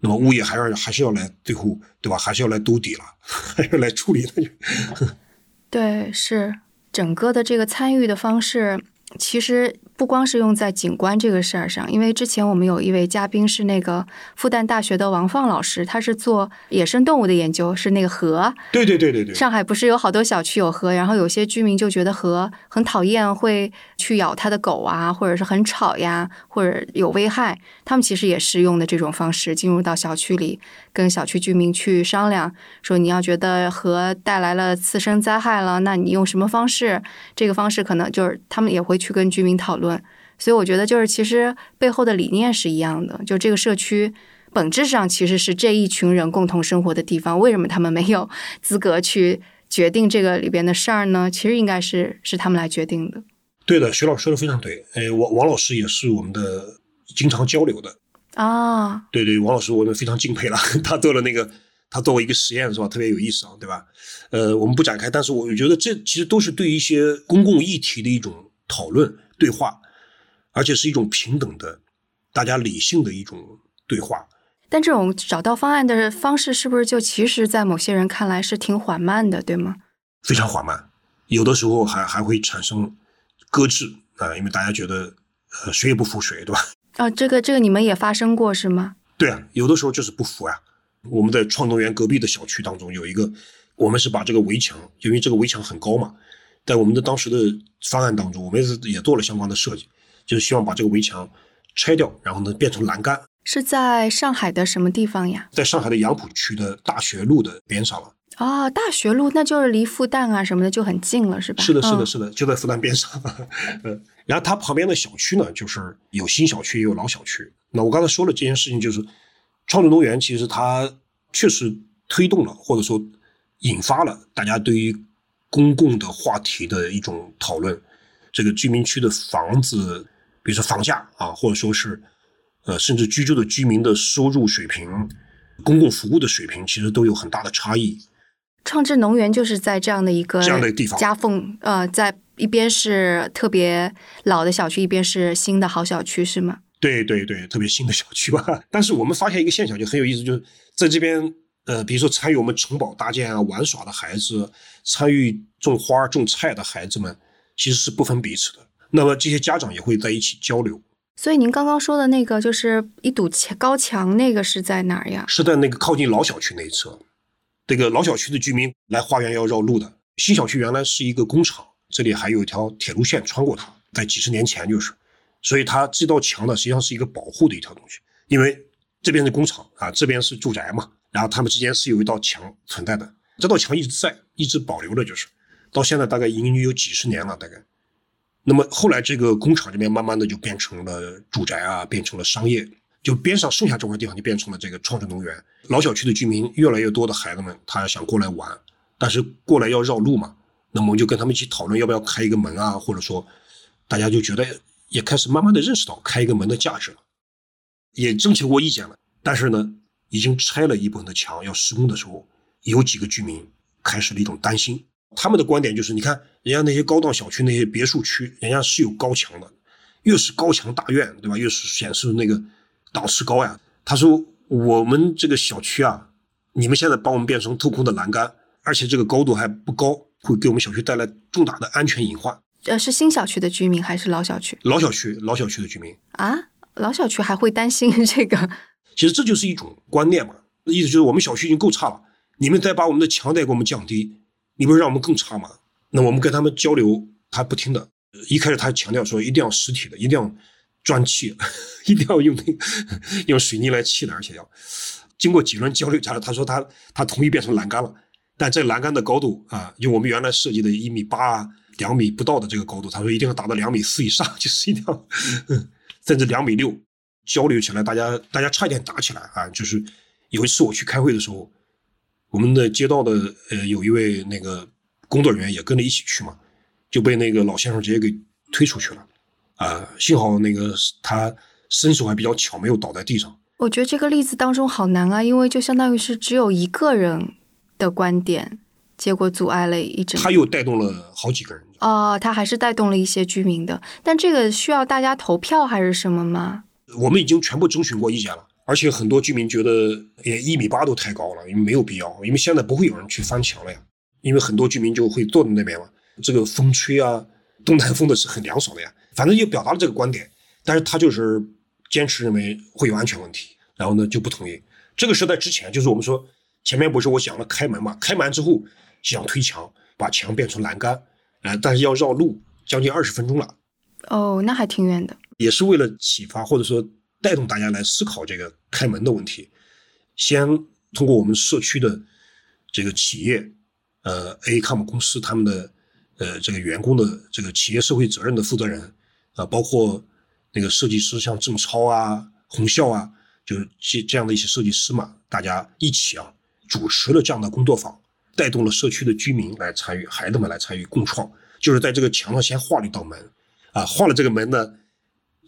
[SPEAKER 4] 那么物业还要还是要来最后，对吧？还是要来兜底了，还要来处理那就。
[SPEAKER 3] 对，是整个的这个参与的方式，其实。不光是用在景观这个事儿上，因为之前我们有一位嘉宾是那个复旦大学的王放老师，他是做野生动物的研究，是那个河。
[SPEAKER 4] 对对对对对。
[SPEAKER 3] 上海不是有好多小区有河，然后有些居民就觉得河很讨厌，会去咬他的狗啊，或者是很吵呀，或者有危害。他们其实也是用的这种方式进入到小区里，跟小区居民去商量，说你要觉得河带来了次生灾害了，那你用什么方式？这个方式可能就是他们也会去跟居民讨论。所以我觉得，就是其实背后的理念是一样的。就这个社区本质上其实是这一群人共同生活的地方。为什么他们没有资格去决定这个里边的事儿呢？其实应该是是他们来决定的。
[SPEAKER 4] 对的，徐老师说的非常对。哎，王王老师也是我们的经常交流的
[SPEAKER 3] 啊。
[SPEAKER 4] 对对，王老师我们非常敬佩了。他做了那个，他做过一个实验是吧？特别有意思啊，对吧？呃，我们不展开，但是我觉得这其实都是对一些公共议题的一种讨论。对话，而且是一种平等的、大家理性的一种对话。
[SPEAKER 3] 但这种找到方案的方式，是不是就其实，在某些人看来是挺缓慢的，对吗？
[SPEAKER 4] 非常缓慢，有的时候还还会产生搁置啊，因为大家觉得呃谁也不服谁，对吧？
[SPEAKER 3] 啊，这个这个你们也发生过是吗？
[SPEAKER 4] 对啊，有的时候就是不服啊。我们在创动园隔壁的小区当中有一个，我们是把这个围墙，因为这个围墙很高嘛。在我们的当时的方案当中，我们也也做了相关的设计，就是希望把这个围墙拆掉，然后呢变成栏杆。
[SPEAKER 3] 是在上海的什么地方呀？
[SPEAKER 4] 在上海的杨浦区的大学路的边上了。
[SPEAKER 3] 哦，大学路那就是离复旦啊什么的就很近了，是吧？
[SPEAKER 4] 是的，是的，是的，就在复旦边上。嗯，然后它旁边的小区呢，就是有新小区也有老小区。那我刚才说了这件事情，就是创智农园其实它确实推动了，或者说引发了大家对于。公共的话题的一种讨论，这个居民区的房子，比如说房价啊，或者说是，呃，甚至居住的居民的收入水平、公共服务的水平，其实都有很大的差异。
[SPEAKER 3] 创智农园就是在这样的一个
[SPEAKER 4] 这样的地方
[SPEAKER 3] 夹缝，呃，在一边是特别老的小区，一边是新的好小区，是吗？
[SPEAKER 4] 对对对，特别新的小区吧。但是我们发现一个现象，就很有意思，就是在这边。呃，比如说参与我们城堡搭建啊、玩耍的孩子，参与种花、种菜的孩子们，其实是不分彼此的。那么这些家长也会在一起交流。
[SPEAKER 3] 所以您刚刚说的那个，就是一堵墙高墙，那个是在哪儿呀？
[SPEAKER 4] 是在那个靠近老小区那一侧。这个老小区的居民来花园要绕路的。新小区原来是一个工厂，这里还有一条铁路线穿过它，在几十年前就是。所以它这道墙呢，实际上是一个保护的一条东西，因为这边是工厂啊，这边是住宅嘛。然后他们之间是有一道墙存在的，这道墙一直在，一直保留着，就是到现在大概已经有几十年了，大概。那么后来这个工厂这边慢慢的就变成了住宅啊，变成了商业，就边上剩下这块地方就变成了这个创智农园。老小区的居民越来越多的孩子们，他想过来玩，但是过来要绕路嘛，那么我们就跟他们一起讨论要不要开一个门啊，或者说大家就觉得也开始慢慢的认识到开一个门的价值了，也征求过意见了，但是呢。已经拆了一部分的墙，要施工的时候，有几个居民开始了一种担心。他们的观点就是：你看，人家那些高档小区、那些别墅区，人家是有高墙的，越是高墙大院，对吧？越是显示那个档次高呀。他说：我们这个小区啊，你们现在把我们变成透空的栏杆，而且这个高度还不高，会给我们小区带来重大的安全隐患。
[SPEAKER 3] 呃，是新小区的居民还是老小区？
[SPEAKER 4] 老小区，老小区的居民
[SPEAKER 3] 啊，老小区还会担心这个？
[SPEAKER 4] 其实这就是一种观念嘛，意思就是我们小区已经够差了，你们再把我们的墙再给我们降低，你不是让我们更差吗？那我们跟他们交流，他不听的。一开始他强调说一定要实体的，一定要砖砌，一定要 用 用水泥来砌的，而且要经过几轮交流，他他说他他同意变成栏杆了，但这栏杆的高度啊，就我们原来设计的一米八、两米不到的这个高度，他说一定要达到两米四以上，就是一定要甚至两米六。交流起来，大家大家差一点打起来啊！就是有一次我去开会的时候，我们的街道的呃有一位那个工作人员也跟着一起去嘛，就被那个老先生直接给推出去了，啊，幸好那个他身手还比较巧，没有倒在地上。
[SPEAKER 3] 我觉得这个例子当中好难啊，因为就相当于是只有一个人的观点，结果阻碍了一整。
[SPEAKER 4] 他又带动了好几个人。
[SPEAKER 3] 哦，他还是带动了一些居民的，但这个需要大家投票还是什么吗？
[SPEAKER 4] 我们已经全部征询过意见了，而且很多居民觉得，也一米八都太高了，因为没有必要，因为现在不会有人去翻墙了呀，因为很多居民就会坐在那边嘛，这个风吹啊，东南风的是很凉爽的呀，反正就表达了这个观点，但是他就是坚持认为会有安全问题，然后呢就不同意。这个是在之前，就是我们说前面不是我讲了开门嘛，开门之后想推墙，把墙变成栏杆。呃，但是要绕路将近二十分钟了，
[SPEAKER 3] 哦，那还挺远的。
[SPEAKER 4] 也是为了启发或者说带动大家来思考这个开门的问题，先通过我们社区的这个企业，呃，Acom 公司他们的呃这个员工的这个企业社会责任的负责人啊，包括那个设计师像郑超啊、洪笑啊，就是这这样的一些设计师嘛，大家一起啊主持了这样的工作坊。带动了社区的居民来参与，孩子们来参与共创，就是在这个墙上先画了一道门，啊，画了这个门呢，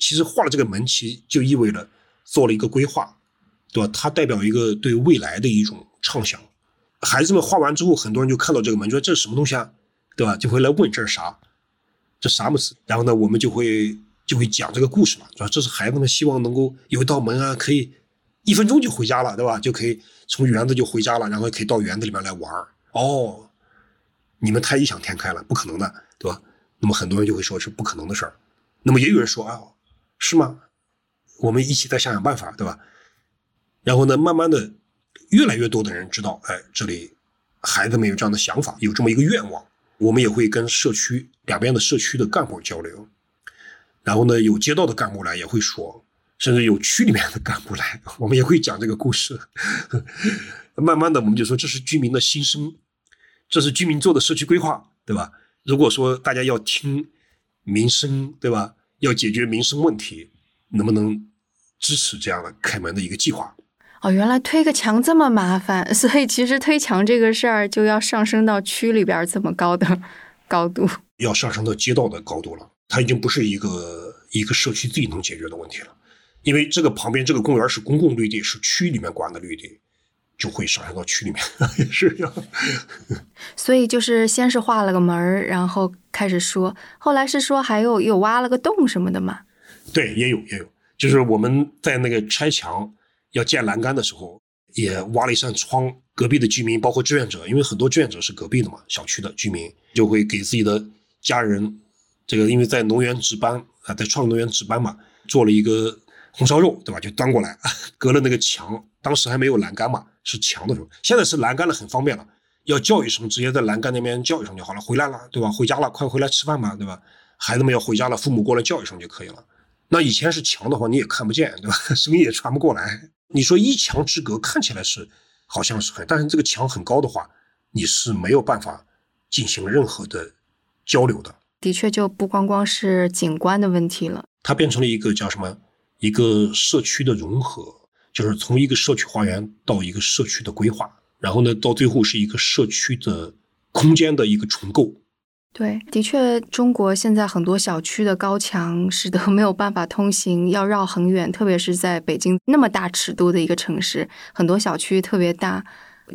[SPEAKER 4] 其实画了这个门，其实就意味着做了一个规划，对吧？它代表一个对未来的一种畅想。孩子们画完之后，很多人就看到这个门，说这是什么东西啊，对吧？就会来问这是啥，这啥么子？然后呢，我们就会就会讲这个故事嘛，说这是孩子们希望能够有一道门啊，可以一分钟就回家了，对吧？就可以从园子就回家了，然后可以到园子里面来玩。哦，你们太异想天开了，不可能的，对吧？那么很多人就会说是不可能的事儿。那么也有人说啊，是吗？我们一起再想想办法，对吧？然后呢，慢慢的，越来越多的人知道，哎，这里孩子们有这样的想法，有这么一个愿望。我们也会跟社区两边的社区的干部交流，然后呢，有街道的干部来也会说，甚至有区里面的干部来，我们也会讲这个故事。慢慢的，我们就说这是居民的心声，这是居民做的社区规划，对吧？如果说大家要听民生，对吧？要解决民生问题，能不能支持这样的开门的一个计划？
[SPEAKER 3] 哦，原来推个墙这么麻烦，所以其实推墙这个事儿就要上升到区里边这么高的 高度，
[SPEAKER 4] 要上升到街道的高度了。它已经不是一个一个社区自己能解决的问题了，因为这个旁边这个公园是公共绿地，是区里面管的绿地。就会上升到区里面，也是这样。
[SPEAKER 3] 所以就是先是画了个门儿，然后开始说，后来是说还有又挖了个洞什么的嘛。
[SPEAKER 4] 对，也有也有，就是我们在那个拆墙要建栏杆的时候，也挖了一扇窗。隔壁的居民，包括志愿者，因为很多志愿者是隔壁的嘛，小区的居民就会给自己的家人，这个因为在农园值班啊，在创农园值班嘛，做了一个红烧肉，对吧？就端过来，隔了那个墙，当时还没有栏杆嘛。是墙的时候，现在是栏杆了，很方便了。要叫一声，直接在栏杆那边叫一声就好了。回来了，对吧？回家了，快回来吃饭吧，对吧？孩子们要回家了，父母过来叫一声就可以了。那以前是墙的话，你也看不见，对吧？声音也传不过来。你说一墙之隔，看起来是好像是很，但是这个墙很高的话，你是没有办法进行任何的交流的。
[SPEAKER 3] 的确，就不光光是景观的问题了，
[SPEAKER 4] 它变成了一个叫什么？一个社区的融合。就是从一个社区花园到一个社区的规划，然后呢，到最后是一个社区的空间的一个重构。
[SPEAKER 3] 对，的确，中国现在很多小区的高墙使得没有办法通行，要绕很远，特别是在北京那么大尺度的一个城市，很多小区特别大，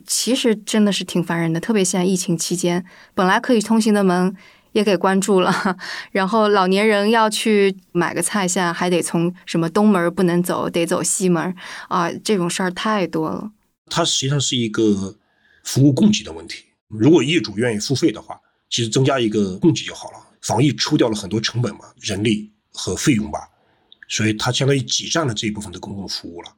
[SPEAKER 3] 其实真的是挺烦人的。特别现在疫情期间，本来可以通行的门。也给关注了，然后老年人要去买个菜，现在还得从什么东门不能走，得走西门啊，这种事儿太多了。
[SPEAKER 4] 它实际上是一个服务供给的问题。如果业主愿意付费的话，其实增加一个供给就好了。防疫抽掉了很多成本嘛，人力和费用吧，所以它相当于挤占了这一部分的公共服务了。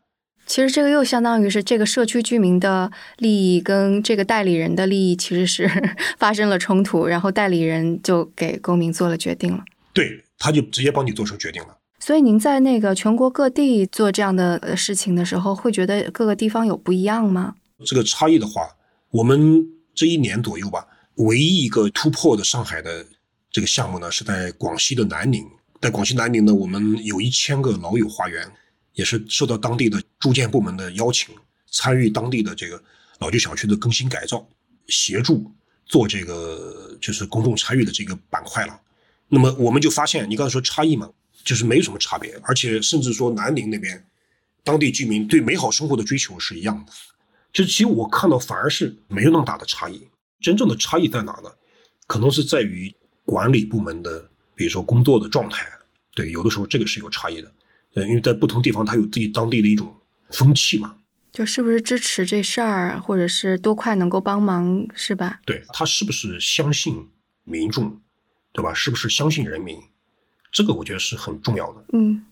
[SPEAKER 3] 其实这个又相当于是这个社区居民的利益跟这个代理人的利益其实是 发生了冲突，然后代理人就给公民做了决定了。
[SPEAKER 4] 对，他就直接帮你做出决定了。
[SPEAKER 3] 所以您在那个全国各地做这样的事情的时候，会觉得各个地方有不一样吗？
[SPEAKER 4] 这个差异的话，我们这一年左右吧，唯一一个突破的上海的这个项目呢，是在广西的南宁。在广西南宁呢，我们有一千个老友花园。也是受到当地的住建部门的邀请，参与当地的这个老旧小区的更新改造，协助做这个就是公众参与的这个板块了。那么我们就发现，你刚才说差异嘛，就是没有什么差别，而且甚至说南宁那边当地居民对美好生活的追求是一样的。就其实我看到反而是没有那么大的差异，真正的差异在哪呢？可能是在于管理部门的，比如说工作的状态。对，有的时候这个是有差异的，呃，因为在不同地方，它有自己当地的一种风气嘛。
[SPEAKER 3] 就是不是支持这事儿，或者是多快能够帮忙，是吧？
[SPEAKER 4] 对他是不是相信民众，对吧？是不是相信人民？这个我觉得是很重要的。
[SPEAKER 3] 嗯，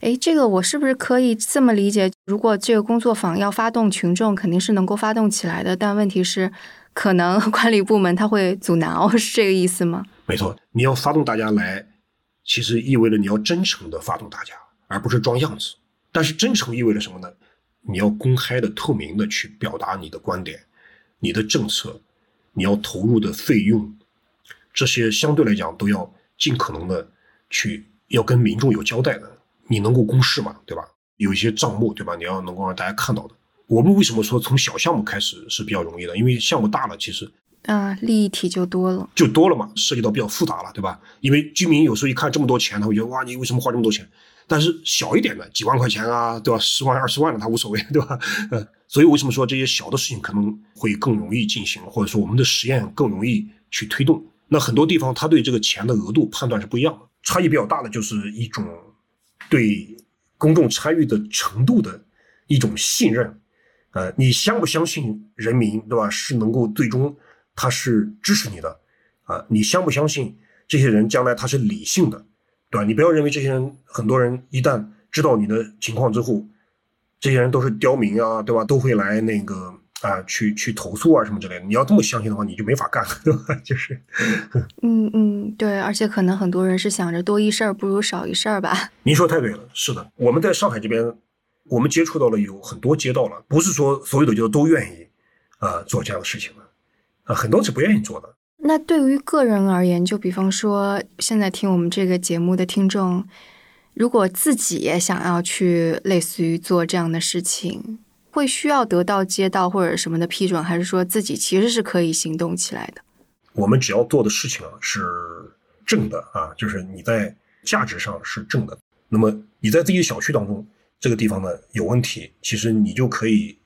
[SPEAKER 3] 哎，这个我是不是可以这么理解？如果这个工作坊要发动群众，肯定是能够发动起来的，但问题是，可能 管理部门他会阻挠，是这个意思吗？
[SPEAKER 4] 没错，你要发动大家来。其实意味着你要真诚的发动大家，而不是装样子。但是真诚意味着什么呢？你要公开的、透明的去表达你的观点、你的政策，你要投入的费用，这些相对来讲都要尽可能的去要跟民众有交代的。你能够公示嘛？对吧？有一些账目，对吧？你要能够让大家看到的。我们为什么说从小项目开始是比较容易的？因为项目大了，其实。
[SPEAKER 3] 啊，利益体就多了，
[SPEAKER 4] 就多了嘛，涉及到比较复杂了，对吧？因为居民有时候一看这么多钱，他会觉得哇，你为什么花这么多钱？但是小一点的，几万块钱啊，对吧？十万、二十万的他无所谓，对吧？呃，所以为什么说这些小的事情可能会更容易进行，或者说我们的实验更容易去推动？那很多地方他对这个钱的额度判断是不一样的，差异比较大的就是一种对公众参与的程度的一种信任，呃，你相不相信人民，对吧？是能够最终。他是支持你的，啊，你相不相信这些人将来他是理性的，对吧？你不要认为这些人，很多人一旦知道你的情况之后，这些人都是刁民啊，对吧？都会来那个啊，去去投诉啊什么之类的。你要这么相信的话，你就没法干了，对吧？就是，
[SPEAKER 3] 嗯嗯，对，而且可能很多人是想着多一事儿不如少一事儿吧。
[SPEAKER 4] 您说太对了，是的，我们在上海这边，我们接触到了有很多街道了，不是说所有的街道都愿意啊做这样的事情的。啊，很多是不愿意做的。
[SPEAKER 3] 那对于个人而言，就比方说，现在听我们这个节目的听众，如果自己也想要去类似于做这样的事情，会需要得到街道或者什么的批准，还是说自己其实是可以行动起来的？
[SPEAKER 4] 我们只要做的事情是正的啊，就是你在价值上是正的。那么你在自己小区当中这个地方呢有问题，其实你就可以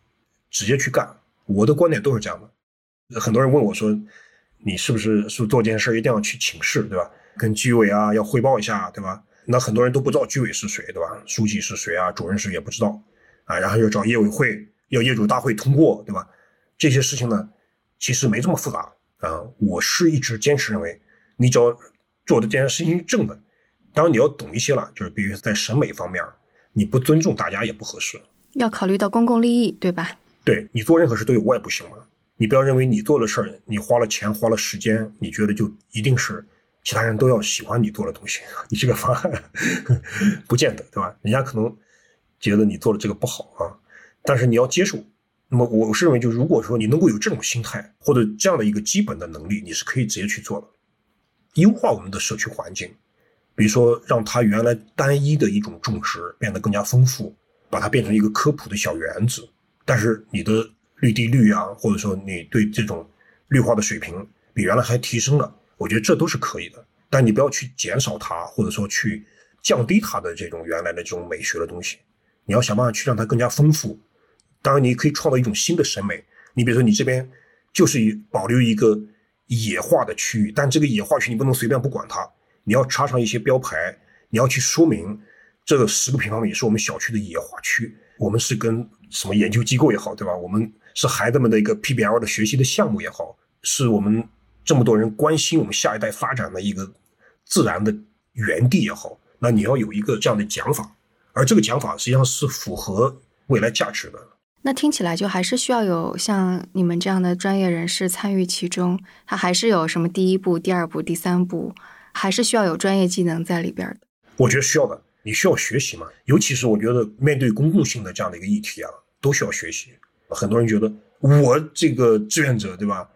[SPEAKER 4] 直接去干。我的观点都是这样的。很多人问我说：“你是不是是做这件事一定要去请示，对吧？跟居委啊要汇报一下，对吧？”那很多人都不知道居委是谁，对吧？书记是谁啊？主任是也不知道啊。然后要找业委会，要业主大会通过，对吧？这些事情呢，其实没这么复杂啊。我是一直坚持认为，你只要做的这件事情正的，当然你要懂一些了，就是比如在审美方面，你不尊重大家也不合适。
[SPEAKER 3] 要考虑到公共利益，对吧？
[SPEAKER 4] 对你做任何事都有外部性嘛。你不要认为你做的事儿，你花了钱花了时间，你觉得就一定是其他人都要喜欢你做的东西。你这个方案 不见得，对吧？人家可能觉得你做的这个不好啊，但是你要接受。那么我是认为，就如果说你能够有这种心态或者这样的一个基本的能力，你是可以直接去做的，优化我们的社区环境，比如说让它原来单一的一种种植变得更加丰富，把它变成一个科普的小园子，但是你的。绿地率啊，或者说你对这种绿化的水平比原来还提升了，我觉得这都是可以的。但你不要去减少它，或者说去降低它的这种原来的这种美学的东西。你要想办法去让它更加丰富。当然，你可以创造一种新的审美。你比如说，你这边就是保留一个野化的区域，但这个野化区你不能随便不管它，你要插上一些标牌，你要去说明这个十个平方米是我们小区的野化区，我们是跟什么研究机构也好，对吧？我们是孩子们的一个 PBL 的学习的项目也好，是我们这么多人关心我们下一代发展的一个自然的园地也好，那你要有一个这样的讲法，而这个讲法实际上是符合未来价值的。
[SPEAKER 3] 那听起来就还是需要有像你们这样的专业人士参与其中，他还是有什么第一步、第二步、第三步，还是需要有专业技能在里边的。
[SPEAKER 4] 我觉得需要的，你需要学习嘛，尤其是我觉得面对公共性的这样的一个议题啊，都需要学习。很多人觉得我这个志愿者，对吧？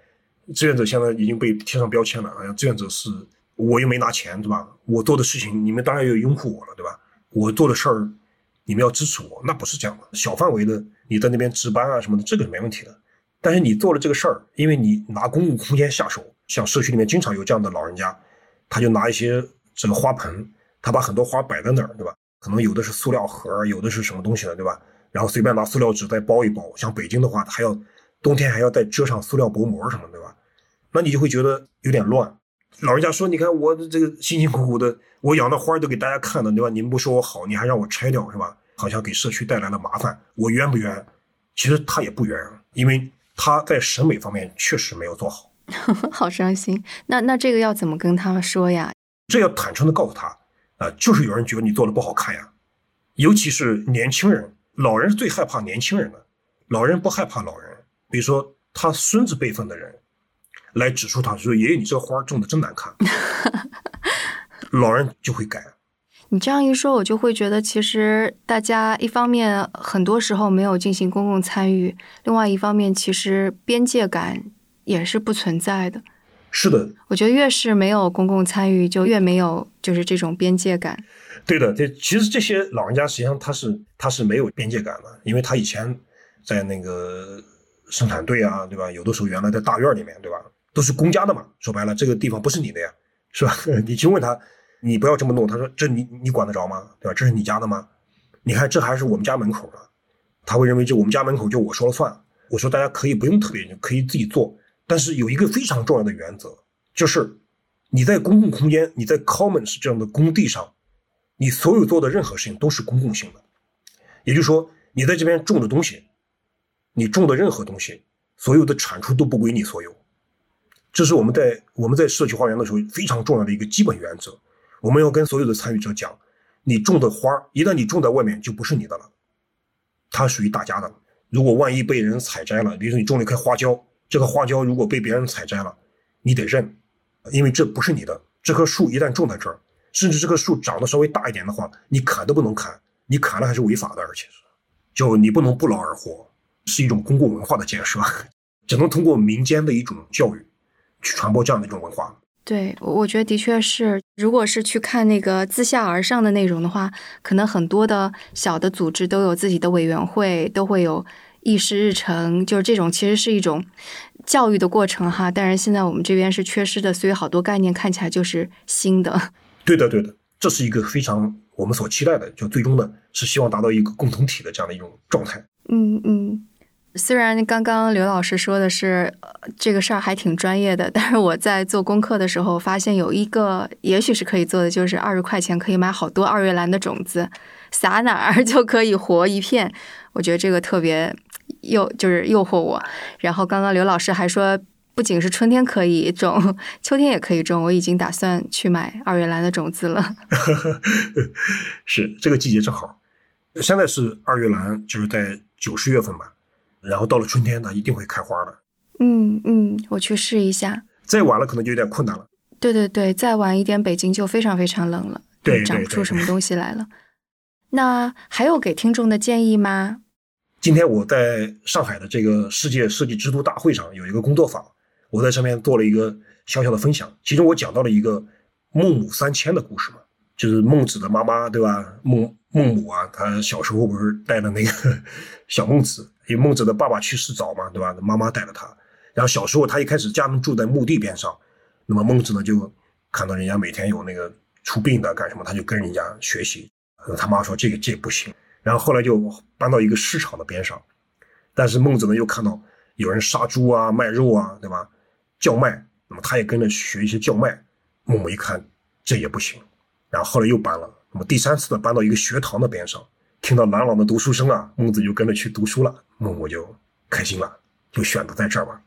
[SPEAKER 4] 志愿者现在已经被贴上标签了，好像志愿者是我又没拿钱，对吧？我做的事情你们当然要拥护我了，对吧？我做的事儿你们要支持我，那不是这样的。小范围的你在那边值班啊什么的，这个是没问题的。但是你做了这个事儿，因为你拿公共空间下手，像社区里面经常有这样的老人家，他就拿一些这个花盆，他把很多花摆在那儿，对吧？可能有的是塑料盒，有的是什么东西的，对吧？然后随便拿塑料纸再包一包。像北京的话，还要冬天还要再遮上塑料薄膜什么，对吧？那你就会觉得有点乱。老人家说：“你看我这个辛辛苦苦的，我养的花都给大家看了，对吧？你们不说我好，你还让我拆掉，是吧？好像给社区带来了麻烦，我冤不冤？其实他也不冤，因为。”他在审美方面确实没有做好，
[SPEAKER 3] 好伤心。那那这个要怎么跟他说呀？
[SPEAKER 4] 这要坦诚的告诉他啊，就是有人觉得你做的不好看呀，尤其是年轻人，老人是最害怕年轻人的，老人不害怕老人。比如说他孙子辈分的人来指出他说：“爷爷，你这花种的真难看。” 老人就会改。
[SPEAKER 3] 你这样一说，我就会觉得，其实大家一方面很多时候没有进行公共参与，另外一方面，其实边界感也是不存在的。
[SPEAKER 4] 是的，
[SPEAKER 3] 我觉得越是没有公共参与，就越没有就是这种边界感。
[SPEAKER 4] 对的，这其实这些老人家实际上他是他是没有边界感的，因为他以前在那个生产队啊，对吧？有的时候原来在大院里面，对吧？都是公家的嘛，说白了，这个地方不是你的呀，是吧？你去问他。你不要这么弄，他说这你你管得着吗？对吧？这是你家的吗？你看这还是我们家门口呢，他会认为这我们家门口就我说了算。我说大家可以不用特别可以自己做，但是有一个非常重要的原则，就是你在公共空间，你在 commons 这样的工地上，你所有做的任何事情都是公共性的。也就是说，你在这边种的东西，你种的任何东西，所有的产出都不归你所有。这是我们在我们在社区花园的时候非常重要的一个基本原则。我们要跟所有的参与者讲，你种的花一旦你种在外面，就不是你的了，它属于大家的。如果万一被人采摘了，比如说你种了一棵花椒，这个花椒如果被别人采摘了，你得认，因为这不是你的。这棵树一旦种在这儿，甚至这棵树长得稍微大一点的话，你砍都不能砍，你砍了还是违法的，而且是，就你不能不劳而获，是一种公共文化的建设，只能通过民间的一种教育，去传播这样的一种文化。
[SPEAKER 3] 对，我觉得的确是，如果是去看那个自下而上的内容的话，可能很多的小的组织都有自己的委员会，都会有议事日程，就是这种其实是一种教育的过程哈。但是现在我们这边是缺失的，所以好多概念看起来就是新的。
[SPEAKER 4] 对的，对的，这是一个非常我们所期待的，就最终呢是希望达到一个共同体的这样的一种状态。
[SPEAKER 3] 嗯嗯。虽然刚刚刘老师说的是这个事儿还挺专业的，但是我在做功课的时候发现有一个也许是可以做的，就是二十块钱可以买好多二月兰的种子，撒哪儿就可以活一片。我觉得这个特别诱，就是诱惑我。然后刚刚刘老师还说，不仅是春天可以种，秋天也可以种。我已经打算去买二月兰的种子了。
[SPEAKER 4] 是这个季节正好，现在是二月兰，就是在九十月份吧。然后到了春天，呢一定会开花的。
[SPEAKER 3] 嗯嗯，我去试一下。
[SPEAKER 4] 再晚了，可能就有点困难了。
[SPEAKER 3] 对对对，再晚一点，北京就非常非常冷了，
[SPEAKER 4] 对，
[SPEAKER 3] 长不出什么东西来了。那还有给听众的建议吗？
[SPEAKER 4] 今天我在上海的这个世界设计之都大会上有一个工作坊，我在上面做了一个小小的分享。其中我讲到了一个孟母三迁的故事嘛，就是孟子的妈妈对吧？孟孟母啊，她小时候不是带了那个 小孟子。因为孟子的爸爸去世早嘛，对吧？妈妈带着他，然后小时候他一开始家门住在墓地边上，那么孟子呢就看到人家每天有那个出殡的干什么，他就跟人家学习。他妈说这个这不行，然后后来就搬到一个市场的边上，但是孟子呢又看到有人杀猪啊、卖肉啊，对吧？叫卖，那么他也跟着学一些叫卖。木木一看这也不行，然后后来又搬了，那么第三次呢搬到一个学堂的边上。听到朗朗的读书声啊，孟子就跟着去读书了。孟母就开心了，就选择在这儿吧。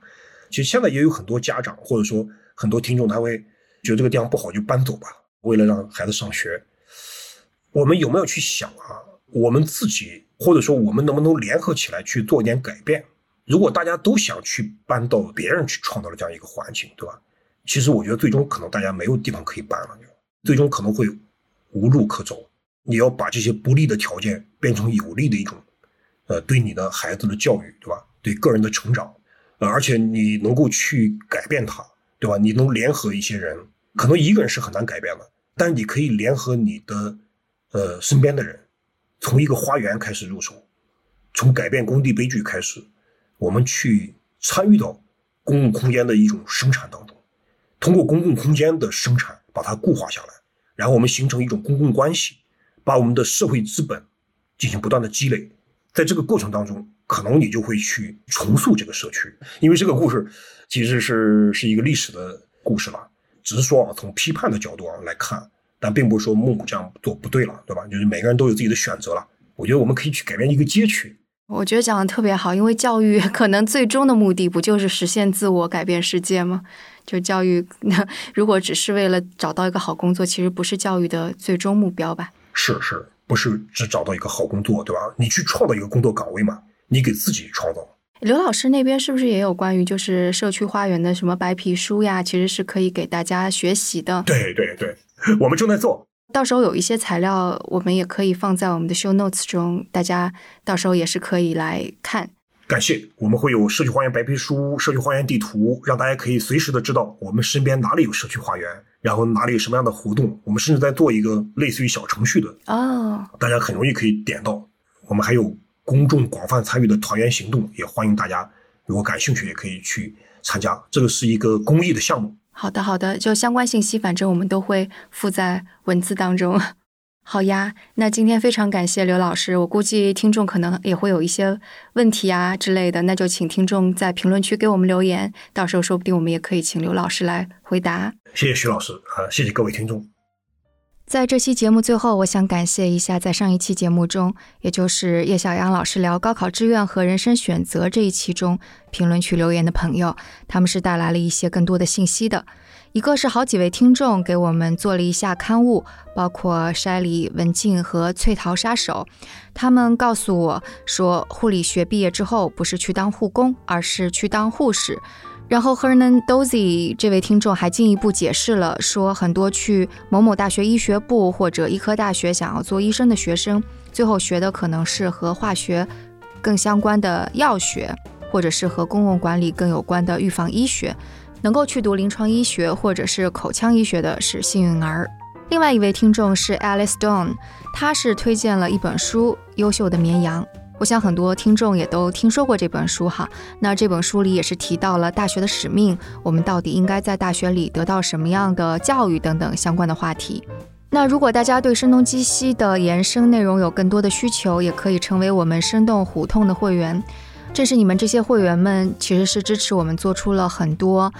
[SPEAKER 4] 其实现在也有很多家长或者说很多听众，他会觉得这个地方不好就搬走吧。为了让孩子上学，我们有没有去想啊？我们自己或者说我们能不能联合起来去做一点改变？如果大家都想去搬到别人去创造的这样一个环境，对吧？其实我觉得最终可能大家没有地方可以搬了，最终可能会无路可走。你要把这些不利的条件变成有利的一种，呃，对你的孩子的教育，对吧？对个人的成长，呃，而且你能够去改变他，对吧？你能联合一些人，可能一个人是很难改变的，但是你可以联合你的，呃，身边的人，从一个花园开始入手，从改变工地悲剧开始，我们去参与到公共空间的一种生产当中，通过公共空间的生产把它固化下来，然后我们形成一种公共关系，把我们的社会资本进行不断的积累，在这个过程当中，可能你就会去重塑这个社区，因为这个故事其实是是一个历史的故事了，只是说啊，从批判的角度啊来看，但并不是说孟母这样做不对了，对吧？就是每个人都有自己的选择了，我觉得我们可以去改变一个街区。
[SPEAKER 3] 我觉得讲的特别好，因为教育 可能最终的目的不就是实现自我、改变世界吗？就教育，那 如果只是为了找到一个好工作，其实不是教育的最终目标吧？
[SPEAKER 4] 是是，不是只找到一个好工作，对吧？你去创造一个工作岗位嘛，你给自己创造。
[SPEAKER 3] 刘老师那边是不是也有关于就是社区花园的什么白皮书呀？其实是可以给大家学习的。
[SPEAKER 4] 对对对，我们正在做。
[SPEAKER 3] 到时候有一些材料，我们也可以放在我们的 show notes 中，大家到时候也是可以来看。
[SPEAKER 4] 感谢，我们会有社区花园白皮书、社区花园地图，让大家可以随时的知道我们身边哪里有社区花园，然后哪里有什么样的活动。我们甚至在做一个类似于小程序的
[SPEAKER 3] 哦，
[SPEAKER 4] 大家很容易可以点到。我们还有公众广泛参与的团圆行动，也欢迎大家如果感兴趣也可以去参加。这个是一个公益的项目。
[SPEAKER 3] 好的，好的，就相关信息，反正我们都会附在文字当中。好呀，那今天非常感谢刘老师，我估计听众可能也会有一些问题啊之类的，那就请听众在评论区给我们留言，到时候说不定我们也可以请刘老师来回答。
[SPEAKER 4] 谢谢徐老师啊，谢谢各位听众。
[SPEAKER 3] 在这期节目最后，我想感谢一下，在上一期节目中，也就是叶小杨老师聊高考志愿和人生选择这一期中，评论区留言的朋友，他们是带来了一些更多的信息的。一个是好几位听众给我们做了一下刊物，包括筛里文静和翠桃杀手，他们告诉我说，护理学毕业之后不是去当护工，而是去当护士。然后 Hernan Dozy 这位听众还进一步解释了，说很多去某某大学医学部或者医科大学想要做医生的学生，最后学的可能是和化学更相关的药学，或者是和公共管理更有关的预防医学。能够去读临床医学或者是口腔医学的是幸运儿。另外一位听众是 Alice Stone，他是推荐了一本书《优秀的绵羊》。我想很多听众也都听说过这本书哈。那这本书里也是提到了大学的使命，我们到底应该在大学里得到什么样的教育等等相关的话题。那如果大家对声东击西的延伸内容有更多的需求，也可以成为我们生动胡同的会员。正是你们这些会员们，其实是支持我们做出了很多。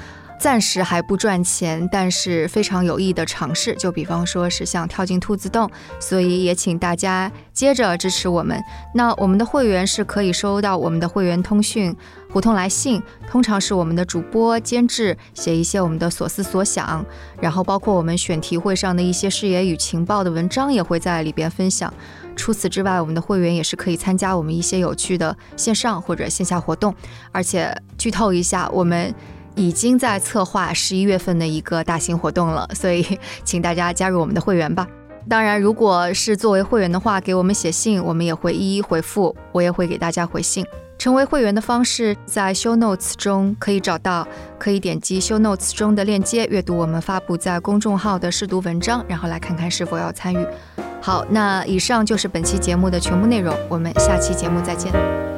[SPEAKER 3] 暂时还不赚钱，但是非常有益的尝试。就比方说是像跳进兔子洞，所以也请大家接着支持我们。那我们的会员是可以收到我们的会员通讯、胡同来信，通常是我们的主播监制写一些我们的所思所想，然后包括我们选题会上的一些视野与情报的文章也会在里边分享。除此之外，我们的会员也是可以参加我们一些有趣的线上或者线下活动。而且剧透一下，我们。已经在策划十一月份的一个大型活动了，所以请大家加入我们的会员吧。当然，如果是作为会员的话，给我们写信，我们也会一一回复，我也会给大家回信。成为会员的方式在 Show Notes 中可以找到，可以点击 Show Notes 中的链接，阅读我们发布在公众号的试读文章，然后来看看是否要参与。好，那以上就是本期节目的全部内容，我们下期节目再见。